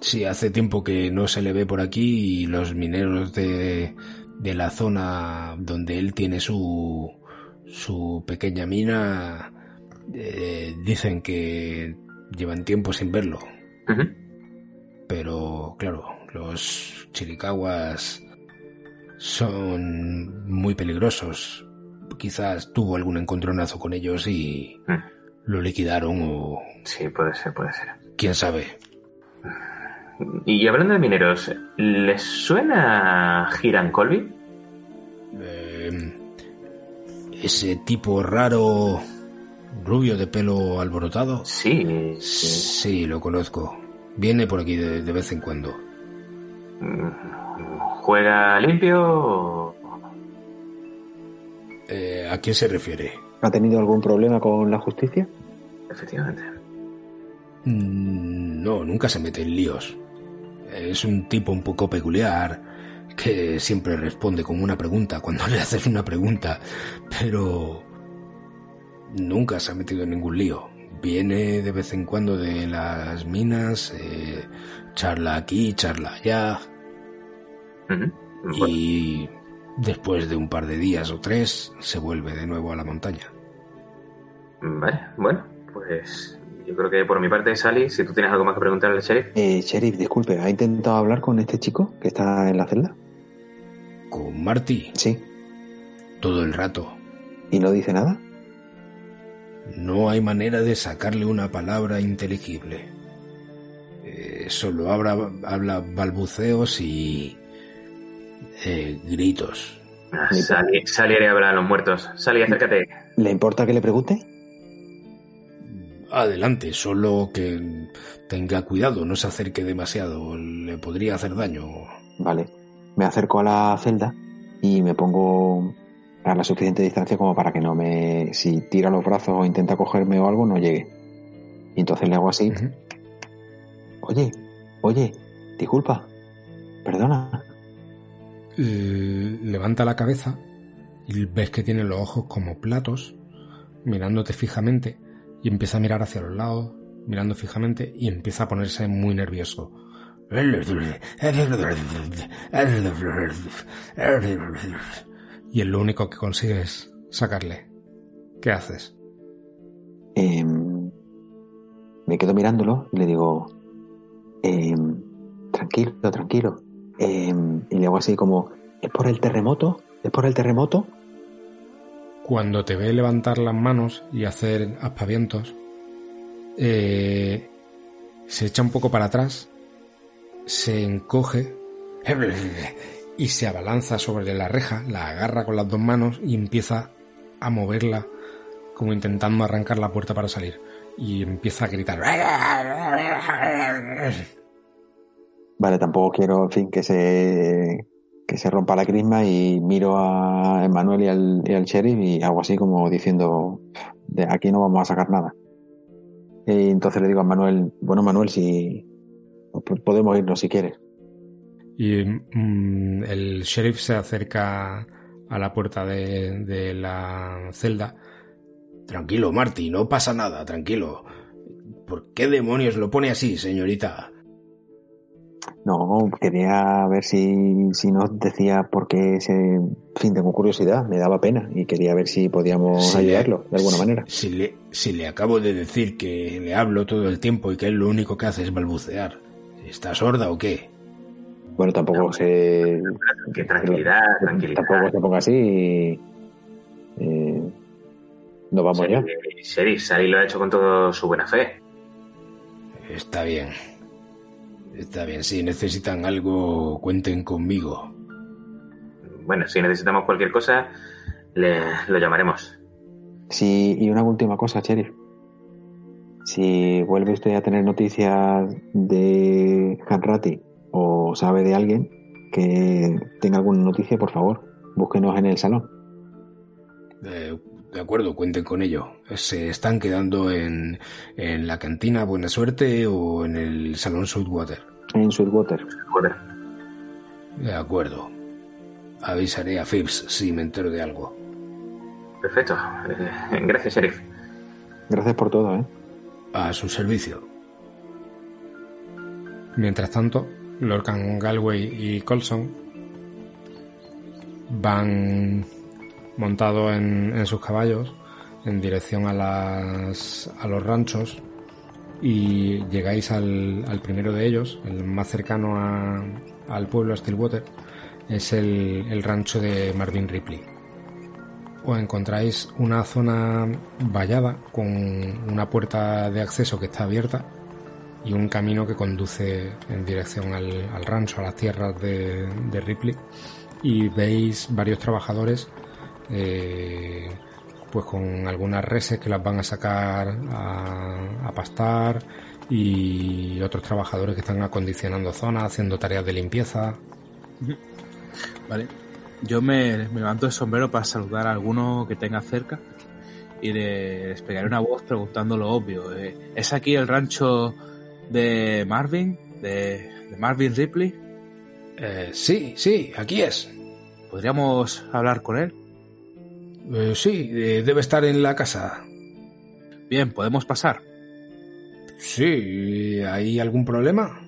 sí, hace tiempo que no se le ve por aquí y los mineros de, de la zona donde él tiene su, su pequeña mina eh, dicen que llevan tiempo sin verlo. Pero claro, los chiricaguas son muy peligrosos. Quizás tuvo algún encontronazo con ellos y mm. lo liquidaron o... Sí, puede ser, puede ser. ¿Quién sabe? Y hablando de mineros, ¿les suena Hiram Colby? Eh, ese tipo raro, rubio de pelo alborotado. Sí, sí. lo conozco. Viene por aquí de, vez en cuando. ¿Juega limpio? Eh, ¿A quién se refiere? ¿Ha tenido algún problema con la justicia? Efectivamente. Mm, no, nunca se mete en líos. Es un tipo un poco peculiar que siempre responde con una pregunta cuando le haces una pregunta, pero nunca se ha metido en ningún lío. Viene de vez en cuando de las minas, eh, charla aquí, charla allá. Y después de un par de días o tres se vuelve de nuevo a la montaña. Vale, bueno, pues yo creo que por mi parte, Sally, si tú tienes algo más que preguntarle al sheriff. Eh, sheriff, disculpe, ¿ha intentado hablar con este chico que está en la celda? ¿Con Marty? Sí. Todo el rato. ¿Y no dice nada? No hay manera de sacarle una palabra inteligible. Eh, solo habla, habla balbuceos y eh, gritos. Ah, Sally, Sally haré hablar a los muertos. Sally, acércate. ¿Le importa que le pregunte? Adelante, solo que tenga cuidado, no se acerque demasiado, le podría hacer daño. Vale, me acerco a la celda y me pongo a la suficiente distancia como para que no me... Si tira los brazos o intenta cogerme o algo, no llegue. Y entonces le hago así. Oye, oye, disculpa, perdona. levanta la cabeza y ves que tiene los ojos como platos, mirándote fijamente y empieza a mirar hacia los lados, mirando fijamente y empieza a ponerse muy nervioso. Y es lo único que consigues sacarle. ¿Qué haces? Em, me quedo mirándolo y le digo, em, tranquilo, tranquilo. Em, y le hago así como, ¿es por el terremoto? ¿Es por el terremoto? Cuando te ve levantar las manos y hacer aspavientos, eh, se echa un poco para atrás, se encoge y se abalanza sobre la reja, la agarra con las dos manos y empieza a moverla como intentando arrancar la puerta para salir. Y empieza a gritar. Vale, tampoco quiero, en fin, que se que se rompa la crisma y miro a Emanuel y al, sheriff y hago así como diciendo, de aquí no vamos a sacar nada. Y entonces le digo a Manuel, bueno Manuel, si podemos irnos si quieres. Y mm, el sheriff se acerca a la puerta de, de la celda. Tranquilo, Marty, no pasa nada, tranquilo. ¿Por qué demonios lo pone así, señorita? No, quería ver si, si nos decía por qué ese. En fin, tengo curiosidad, me daba pena y quería ver si podíamos ayudarlo de alguna manera. Si le, si le acabo de decir que le hablo todo el tiempo y que él lo único que hace es balbucear, ¿está sorda o qué? Bueno, tampoco se. Que tranquilidad, tranquilidad. Tampoco se ponga así. Nos vamos ya. Sheriff, Sally lo ha hecho con toda su buena fe. Está bien. Está bien. Si necesitan algo, cuenten conmigo. Bueno, si necesitamos cualquier cosa, le, lo llamaremos. Sí, y una última cosa, Sheriff. Si vuelve usted a tener noticias de Hanrati o sabe de alguien que tenga alguna noticia, por favor, búsquenos en el salón. Eh, de acuerdo, cuenten con ello. ¿Se están quedando en, en la cantina Buena Suerte o en el salón Sweetwater? En Sweetwater. Joder. De acuerdo. Avisaré a Phipps si me entero de algo. Perfecto. Eh, gracias, Sheriff. Gracias por todo, ¿eh? A su servicio. Mientras tanto, Lorcan Galway y Colson van montados en, sus caballos en dirección a, las, a los ranchos y llegáis al, primero de ellos, el más cercano a- al pueblo Stillwater, es el, el rancho de Marvin Ripley. Os encontráis una zona vallada con una puerta de acceso que está abierta y un camino que conduce en dirección al, al rancho, a las tierras de, de Ripley. Y veis varios trabajadores eh, pues con algunas reses que las van a sacar a, a pastar y otros trabajadores que están acondicionando zonas, haciendo tareas de limpieza. Vale. Yo me, me levanto el sombrero para saludar a alguno que tenga cerca y le, les pegaré una voz preguntando lo obvio. eh, ¿Es aquí el rancho de Marvin? ¿De, de Marvin Ripley? Eh, sí, sí, aquí es. ¿Podríamos hablar con él? Eh, sí, eh, debe estar en la casa. Bien, podemos pasar. Sí, ¿hay algún problema?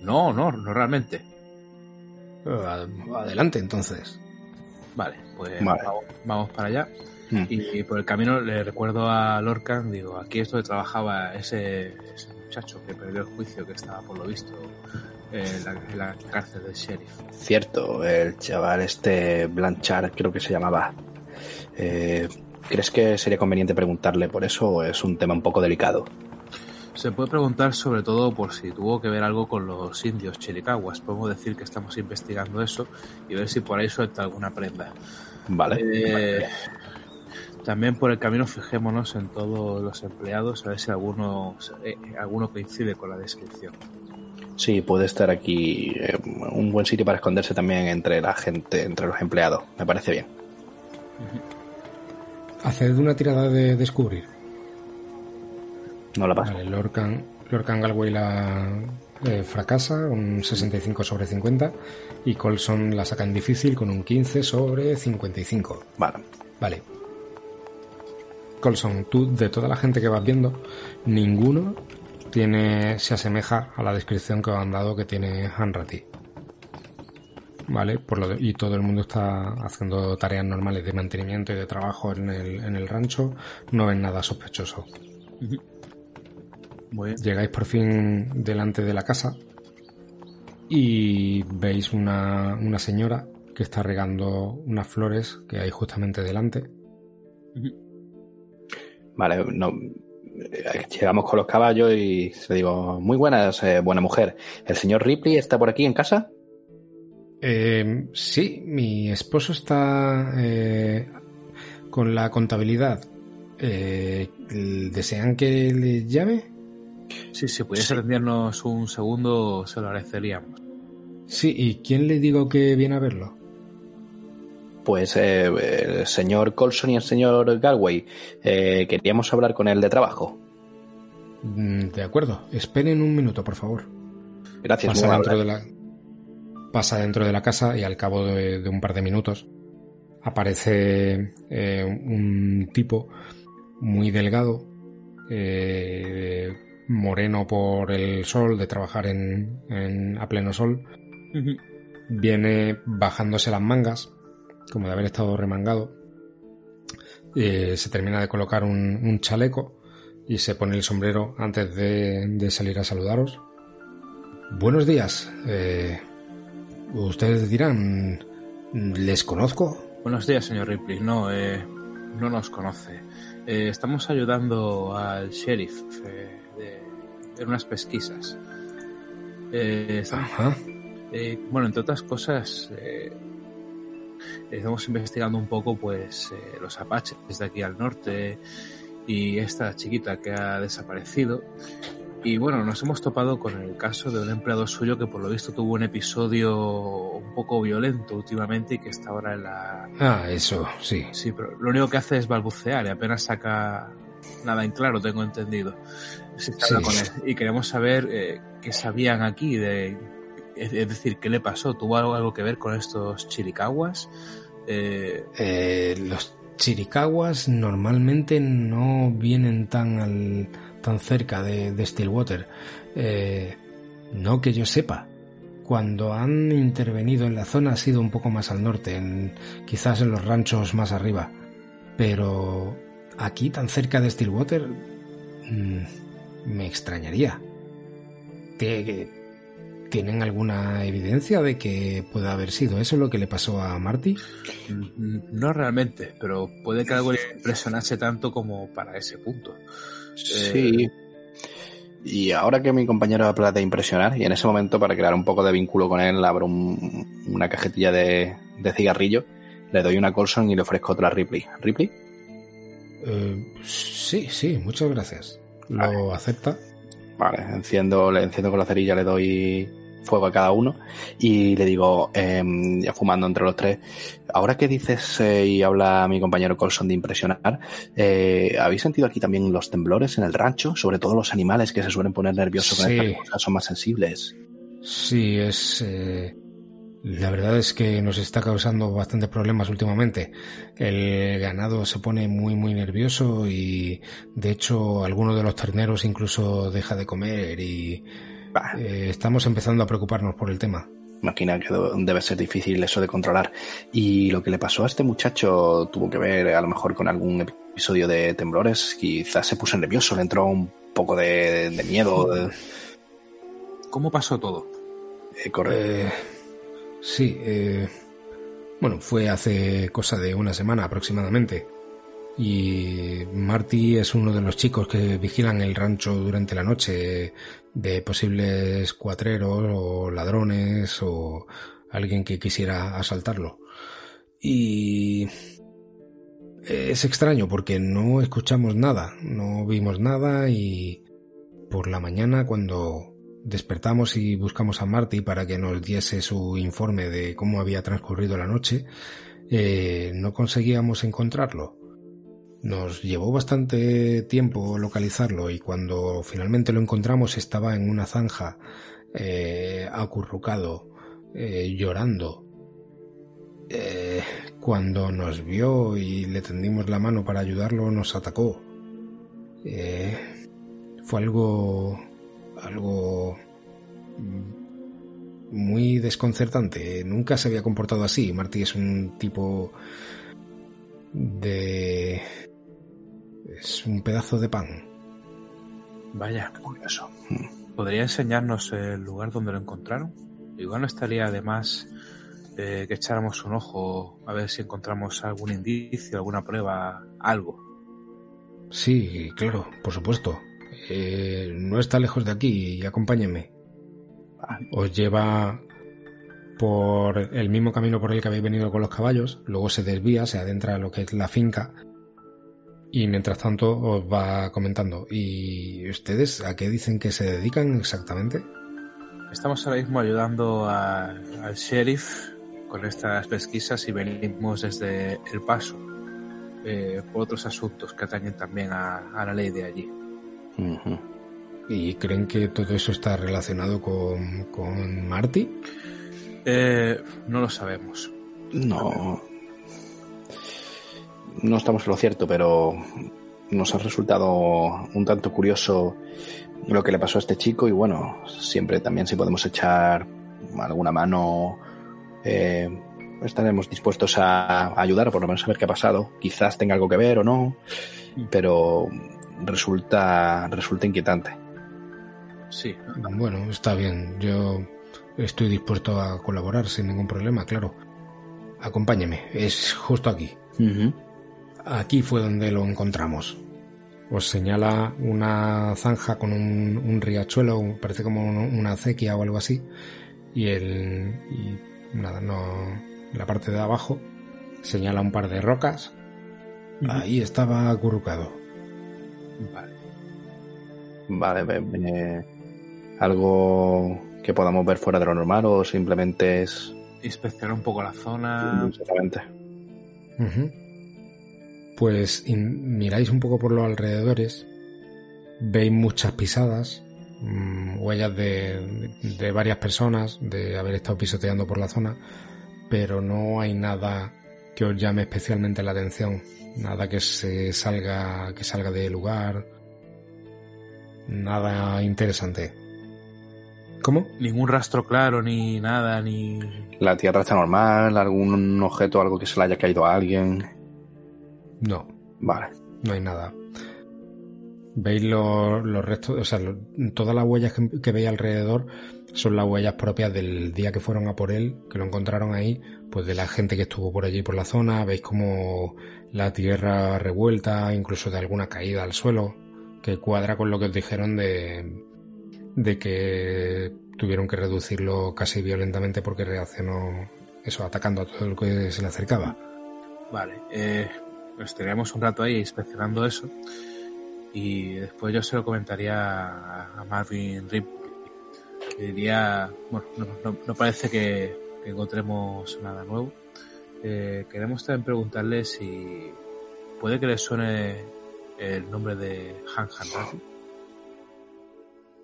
No, no, no realmente. Eh, Adelante entonces. Vale, pues Vale. Vamos, vamos para allá. Mm. Y por el camino le recuerdo a Lorcan, digo, aquí es donde trabajaba ese, ese muchacho que perdió el juicio, que estaba por lo visto en la, en la cárcel del sheriff. Cierto, el chaval este Blanchard creo que se llamaba. Eh, ¿Crees que sería conveniente preguntarle por eso o es un tema un poco delicado? Se puede preguntar sobre todo por si tuvo que ver algo con los indios chiricahuas. Podemos decir que estamos investigando eso y ver si por ahí suelta alguna prenda. Vale. Eh, también por el camino fijémonos en todos los empleados a ver si alguno, eh, alguno coincide con la descripción. Sí, puede estar aquí eh, un buen sitio para esconderse también entre la gente, entre los empleados. Me parece bien. Haced una tirada de descubrir. No la paso. Vale, Lorcan, Lorcan Galway la eh, fracasa, un 65 sobre 50, y Colson la saca en difícil con un 15 sobre 55. Vale. Vale. Colson, tú de toda la gente que vas viendo, ninguno tiene se asemeja a la descripción que os han dado que tiene Hanratty. Vale, por lo de- y todo el mundo está haciendo tareas normales de mantenimiento y de trabajo en el, en el rancho, no ven nada sospechoso. Llegáis por fin delante de la casa y veis una, una señora que está regando unas flores que hay justamente delante. Vale, no, eh, llegamos con los caballos y le digo, muy buenas, eh, buena mujer. ¿El señor Ripley está por aquí en casa? Eh, sí, mi esposo está eh, con la contabilidad. Eh, ¿Desean que le llame? Sí, si pudiese atendernos un segundo, se lo agradeceríamos. Sí, ¿y quién le digo que viene a verlo? Pues eh, el señor Colson y el señor Galway. Eh, queríamos hablar con él de trabajo. Mm, De acuerdo, esperen un minuto, por favor. Gracias, pasa muy dentro, de amable. la, pasa dentro de la casa y al cabo de, de un par de minutos aparece eh, un tipo muy delgado, eh, moreno por el sol, de trabajar en, en- a pleno sol. Viene bajándose las mangas, como de haber estado remangado. Eh, se termina de colocar un, un chaleco y se pone el sombrero antes de, de salir a saludaros. Buenos días. Eh, ustedes dirán, ¿les conozco? Buenos días, señor Ripley. No, eh, no nos conoce. Eh, estamos ayudando al sheriff eh, de, en unas pesquisas. Eh, Ajá. bueno, entre otras cosas, eh, estamos investigando un poco, pues, los apaches de aquí al norte y esta chiquita que ha desaparecido. Y bueno, nos hemos topado con el caso de un empleado suyo que por lo visto tuvo un episodio un poco violento últimamente y que está ahora en la... Ah, eso, sí. Sí, pero lo único que hace es balbucear y apenas saca nada en claro, tengo entendido. Se está Sí. con él. Y queremos saber eh, qué sabían aquí de... Es es decir, ¿qué le pasó? ¿Tuvo algo, algo que ver con estos chiricaguas? Eh, Eh, los chiricaguas normalmente no vienen tan al, tan cerca de, de Stillwater. Eh, no que yo sepa. Cuando han intervenido en la zona ha sido un poco más al norte, quizás en los ranchos más arriba. Pero aquí tan cerca de Stillwater mm, me extrañaría. ¿Tie- que- ¿Tienen alguna evidencia de que pueda haber sido eso lo que le pasó a Marty? mm, no realmente, pero puede que algo le impresionase tanto como para ese punto. Sí. Y ahora que mi compañero habla de impresionar, y en ese momento, para crear un poco de vínculo con él, abro un- una cajetilla de, de cigarrillo, le doy una Colson y le ofrezco otra Ripley. ¿Ripley? Eh, sí, sí, muchas gracias. Lo Vale. acepta. Vale, enciendo, le enciendo con la cerilla, le doy fuego a cada uno y le digo, em, fumando entre los tres, ahora que dices eh, y habla mi compañero Colson de impresionar, eh, ¿habéis sentido aquí también los temblores en el rancho? Sobre todo los animales que se suelen poner nerviosos con Sí. estas cosas son más sensibles. Sí, es... eh, la verdad es que nos está causando bastantes problemas últimamente. El ganado se pone muy, muy nervioso y, de hecho, alguno de los terneros incluso deja de comer y eh, estamos empezando a preocuparnos por el tema. Imagina que debe ser difícil eso de controlar. Y lo que le pasó a este muchacho tuvo que ver a lo mejor con algún episodio de temblores. Quizás se puso nervioso, le entró un poco de, de miedo. ¿Cómo pasó todo? eh, corre- Eh, sí, eh, bueno, fue hace cosa de una semana aproximadamente. Y Marty es uno de los chicos que vigilan el rancho durante la noche de posibles cuatreros o ladrones o alguien que quisiera asaltarlo. Y es extraño porque no escuchamos nada, no vimos nada y por la mañana cuando despertamos y buscamos a Marty para que nos diese su informe de cómo había transcurrido la noche, eh, no conseguíamos encontrarlo. Nos llevó bastante tiempo localizarlo y cuando finalmente lo encontramos estaba en una zanja, eh, acurrucado, eh, llorando. Eh, cuando nos vio y le tendimos la mano para ayudarlo, nos atacó. Fue algo algo muy desconcertante. Nunca se había comportado así. Marty es un tipo de... es un pedazo de pan. Vaya, curioso. ¿podría enseñarnos el lugar donde lo encontraron? Igual no estaría de más eh, que echáramos un ojo a ver si encontramos algún indicio, alguna prueba, algo. Sí, claro, por supuesto. Eh, no está lejos de aquí y acompáñenme. Os lleva por el mismo camino por el que habéis venido con los caballos, luego se desvía, se adentra en lo que es la finca y mientras tanto os va comentando. ¿Y ustedes a qué dicen que se dedican exactamente? Estamos ahora mismo ayudando a- al sheriff con estas pesquisas y venimos desde El Paso eh, por otros asuntos que atañen también a, a la ley de allí. Ujú. ¿Y creen que todo eso está relacionado con, con Marty? Eh, no lo sabemos. No. No estamos en lo cierto, pero nos ha resultado un tanto curioso lo que le pasó a este chico y bueno, siempre también si podemos echar alguna mano, eh, estaremos dispuestos a ayudar, por lo menos a ver qué ha pasado. Quizás tenga algo que ver o no, pero resulta, resulta inquietante. Sí, Bueno, está bien. Yo estoy dispuesto a colaborar sin ningún problema, claro. Acompáñeme, es justo aquí. Aquí fue donde lo encontramos. Os señala una zanja con un, un riachuelo, parece como un- una acequia o algo así. Y el. Y nada, no. en La parte de abajo señala un par de rocas. Ahí estaba acurrucado. Vale. Vale, ve- ve- algo que podamos ver fuera de lo normal o simplemente es Inspeccionar un poco la zona. exactamente. Pues in- miráis un poco por los alrededores, veis muchas pisadas, mm, huellas de, de varias personas, de haber estado pisoteando por la zona, pero no hay nada que os llame especialmente la atención, nada que se salga, que salga de lugar, nada interesante. ¿Cómo? Ningún rastro claro, ni nada, ni. La tierra está normal, algún objeto, algo que se le haya caído a alguien. No, Vale. No hay nada. Veis los, los restos, o sea, lo- todas las huellas que, que veis alrededor son las huellas propias del día que fueron a por él, que lo encontraron ahí, pues de la gente que estuvo por allí por la zona. Veis como la tierra revuelta, incluso de alguna caída al suelo, que cuadra con lo que os dijeron de, de que tuvieron que reducirlo casi violentamente porque reaccionó, eso, atacando a todo lo que se le acercaba. Vale. Eh, estaríamos un rato ahí inspeccionando eso. Y después yo se lo comentaría a Marvin Rip. Que diría, bueno, no, no- no parece que, que encontremos nada nuevo. Eh, queremos también preguntarle si puede que le suene el nombre de Han Hanrat,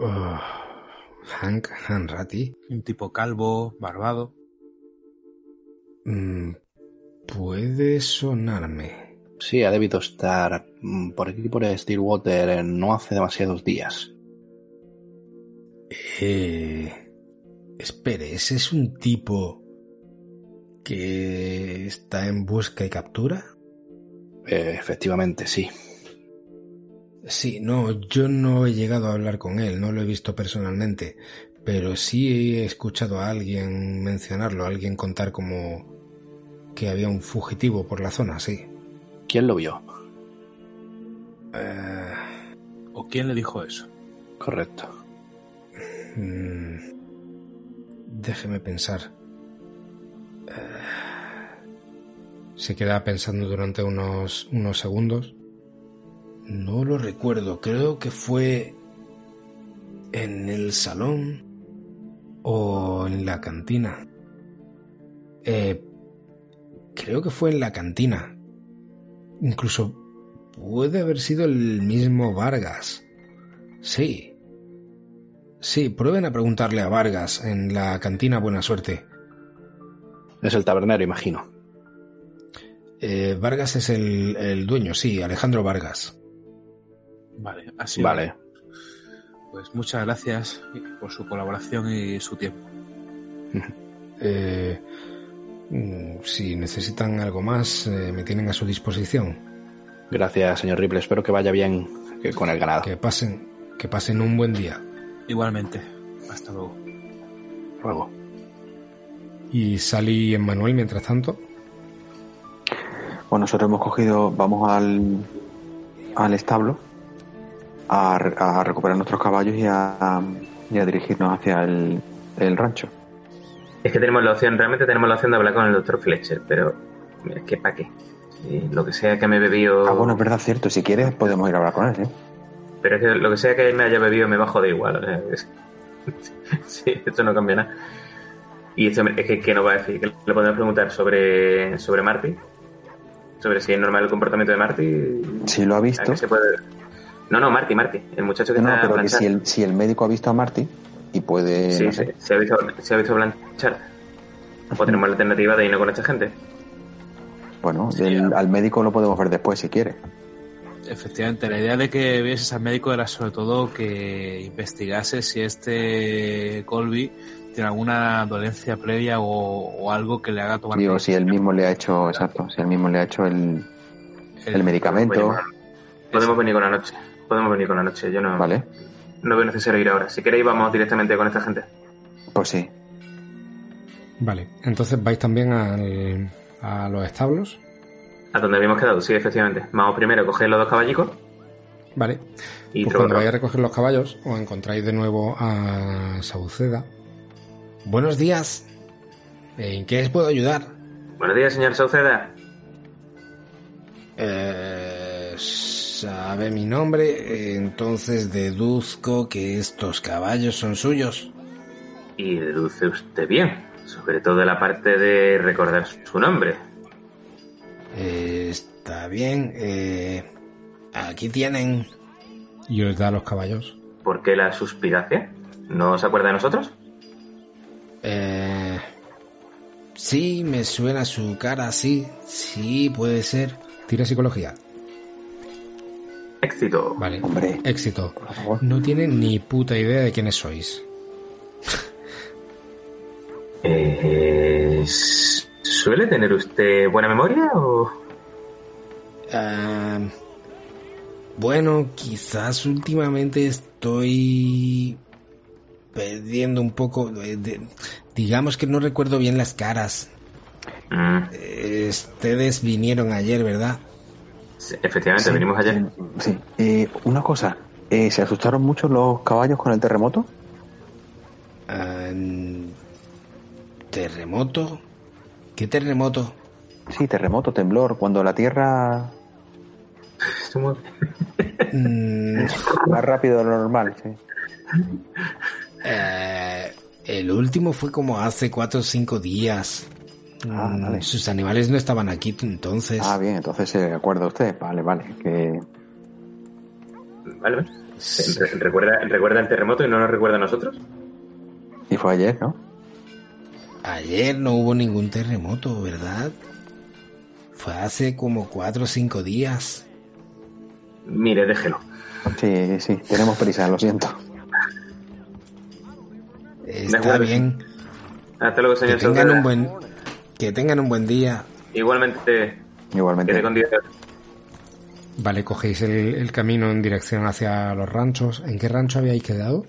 Oh, Hank Hanratty. un tipo calvo, barbado. Mm, puede sonarme. Sí, ha debido estar mm, por aquí, por Stillwater, eh, no hace demasiados días. Eh, espere, ¿ese es un tipo que está en busca y captura? Eh, efectivamente, sí. Sí, no, yo no he llegado a hablar con él, no lo he visto personalmente, pero sí he escuchado a alguien mencionarlo, a alguien contar como que había un fugitivo por la zona, sí. ¿Quién lo vio? Eh, ¿O quién le dijo eso? Correcto. Mm, déjeme pensar. Eh, se queda pensando durante unos, unos segundos. No lo recuerdo, creo que fue en el salón o en la cantina. Eh, creo que fue en la cantina. Incluso puede haber sido el mismo Vargas. Sí. Sí, prueben a preguntarle a Vargas en la cantina Buena Suerte. Es el tabernero, imagino. Eh, Vargas es el, el dueño, sí, Alejandro Vargas. Vale, así Vale. Pues muchas gracias por su colaboración y su tiempo. Eh, si necesitan algo más, eh, me tienen a su disposición. Gracias, señor Ripley. Espero que vaya bien con el ganado. Que pasen, que pasen un buen día. Igualmente. Hasta luego. Luego. Y Sally y Emmanuel, mientras tanto, Bueno, nosotros hemos cogido, vamos al, al establo a recuperar nuestros caballos y a, y a dirigirnos hacia el, el rancho. Es que tenemos la opción, realmente tenemos la opción de hablar con el doctor Fletcher, pero es que para qué. Si lo que sea que me he bebido. Ah, bueno, es verdad, cierto. Si quieres, podemos ir a hablar con él, ¿eh? Pero es que lo que sea que me haya bebido me bajo de igual. o sea, es- sí, esto no cambia nada. Y esto es que, que nos va a decir, le podemos preguntar sobre, sobre Marty, sobre si es normal el comportamiento de Marty. Si lo ha ¿A visto. qué se puede- No, no, Marty, Marty, el muchacho que No, está pero que si el, si el médico ha visto a Marty y puede. Sí, no sé. se ha visto, se ha visto planchar. O tenemos la alternativa de irnos con esta gente. Bueno, Sí, el- al médico lo podemos ver después si quiere. Efectivamente, la idea de que vieses al médico era sobre todo que investigase si este Colby tiene alguna dolencia previa o, o algo que le haga tomar Digo, si él mismo le ha hecho, exacto, si él mismo le ha hecho el, el medicamento, Podemos venir con la noche. Podemos venir con la noche. Yo no, ¿vale? No veo necesario ir ahora. Si queréis, vamos directamente con esta gente. Pues sí. vale. Entonces vais también al- a los establos. A donde habíamos quedado, sí, efectivamente. Vamos primero a coger los dos caballicos. Vale. Y pues cuando vayáis a recoger los caballos, os encontráis de nuevo a Sauceda. Buenos días. ¿En qué les puedo ayudar? Buenos días, señor Sauceda. Eh, sabe mi nombre, entonces deduzco que estos caballos son suyos. Y deduce usted bien, sobre todo la parte de recordar su nombre. Eh, está bien. eh, aquí tienen. Y os da los caballos. ¿Por qué la suspiración? ¿No se acuerda de nosotros? Eh, sí, me suena su cara, sí. Sí, puede ser. Tira psicología. Éxito. Vale. Hombre, Éxito. por favor. No tienen ni puta idea de quiénes sois. Eh, ¿Suele tener usted buena memoria o...? Ah, bueno, quizás últimamente estoy perdiendo un poco. de- de- digamos que no recuerdo bien las caras. Mm, Eh, ustedes vinieron ayer, ¿verdad? Sí, efectivamente, Sí, venimos ayer. Sí. Eh, una cosa, eh, ¿se asustaron mucho los caballos con el terremoto? Ah, ¿Terremoto? ¿Qué terremoto? Sí, terremoto, temblor, cuando la tierra Mm, más rápido de lo normal. Sí. eh, el último fue como hace cuatro o cinco días. Ah, Mm, vale. Sus animales no estaban aquí entonces. Ah, bien, entonces se acuerda usted. Vale, vale. Que... Vale, vale. Re- ¿Recuerda, ¿Recuerda el terremoto y no nos recuerda a nosotros? Y fue ayer, ¿no? Ayer no hubo ningún terremoto, ¿verdad? Fue hace como cuatro o cinco días. Mire, déjelo. Sí, sí, tenemos prisa, lo siento. Está bien. Hasta luego, Que señor tengan Sauceda. un buen, que tengan un buen día. Igualmente, Igualmente. quede con Dios. Vale, cogéis el, el camino en dirección hacia los ranchos. ¿En qué rancho habíais quedado?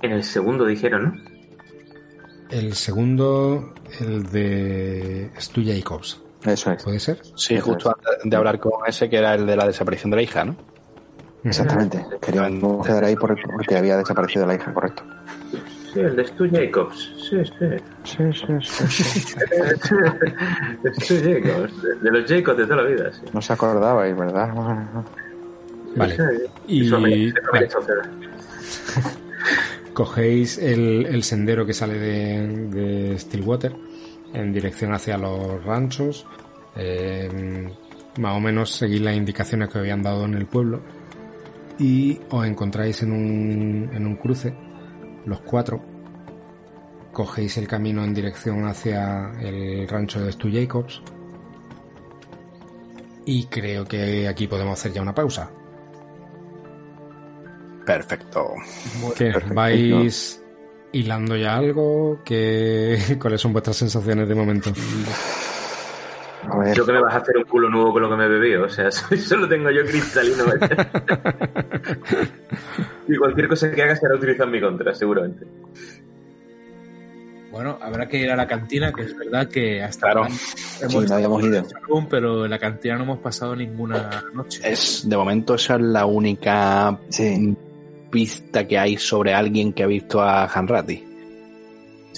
En el segundo dijeron, ¿no? El segundo, el de Stu Jacobs. Eso es. ¿Puede ser? Sí, Eso justo antes de hablar con ese que era el de la desaparición de la hija, ¿no? Exactamente. Queríamos quedar ahí por- porque había desaparecido la hija, correcto. Sí, el de Stu Jacobs. Sí, sí. Sí, sí, sí. Stu Jacobs. De, de los Jacobs de toda la vida, sí. No se acordabais, ¿verdad? Vale. Sí, Y- vale. Cogéis el, el sendero que sale de, de Stillwater en dirección hacia los ranchos. Eh, más o menos seguís las indicaciones que habían dado en el pueblo. Y os encontráis en un, en un cruce, los cuatro. Cogéis el camino en dirección hacia el rancho de Stu Jacobs. Y creo que aquí podemos hacer ya una pausa. Perfecto. ¿Qué? perfecto. ¿Vais hilando ya algo? ¿Qué, ¿Cuáles son vuestras sensaciones de momento? A ver, Yo que me vas a hacer un culo nuevo con lo que me he bebido, o sea, eso lo tengo yo cristalino. y cualquier cosa que haga será utilizada en mi contra, seguramente. Bueno, habrá que ir a la cantina, que es verdad que hasta Claro. ahora sí, hemos no habíamos ido. salón, pero en la cantina no hemos pasado ninguna noche. Es, de momento esa es la única Sí, pista que hay sobre alguien que ha visto a Hanratty.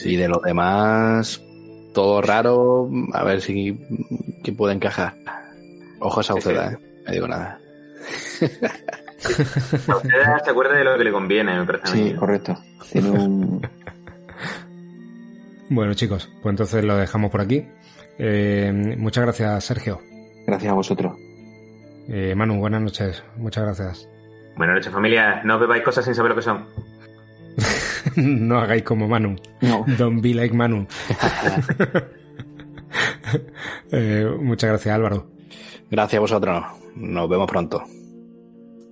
Y de los demás, todo raro, a ver si que puede encajar. Ojo a Sauceda, Sí, ¿eh? No digo nada. Usted se acuerda de lo que le conviene, me parece a mí. sí, correcto. Tiene un... Bueno, chicos, pues entonces lo dejamos por aquí. Eh, muchas gracias, Sergio. Gracias a vosotros. Eh, Manu, buenas noches. Muchas gracias. Buenas noches, familia. No bebáis cosas sin saber lo que son. no hagáis como Manu. No, Don't be like Manu. Eh, muchas gracias, Álvaro. Gracias a vosotros. Nos vemos pronto.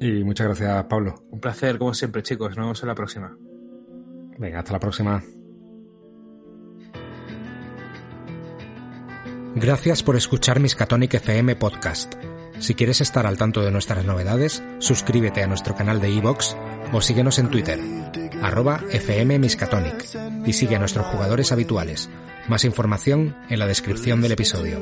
Y muchas gracias, Pablo. Un placer, como siempre, chicos. Nos vemos en la próxima. Venga, hasta la próxima. Gracias por escuchar Miskatonic FM Podcast. Si quieres estar al tanto de nuestras novedades, suscríbete a nuestro canal de iVoox o síguenos en Twitter, arroba FM Miskatonic, y sigue a nuestros jugadores habituales. Más información en la descripción del episodio.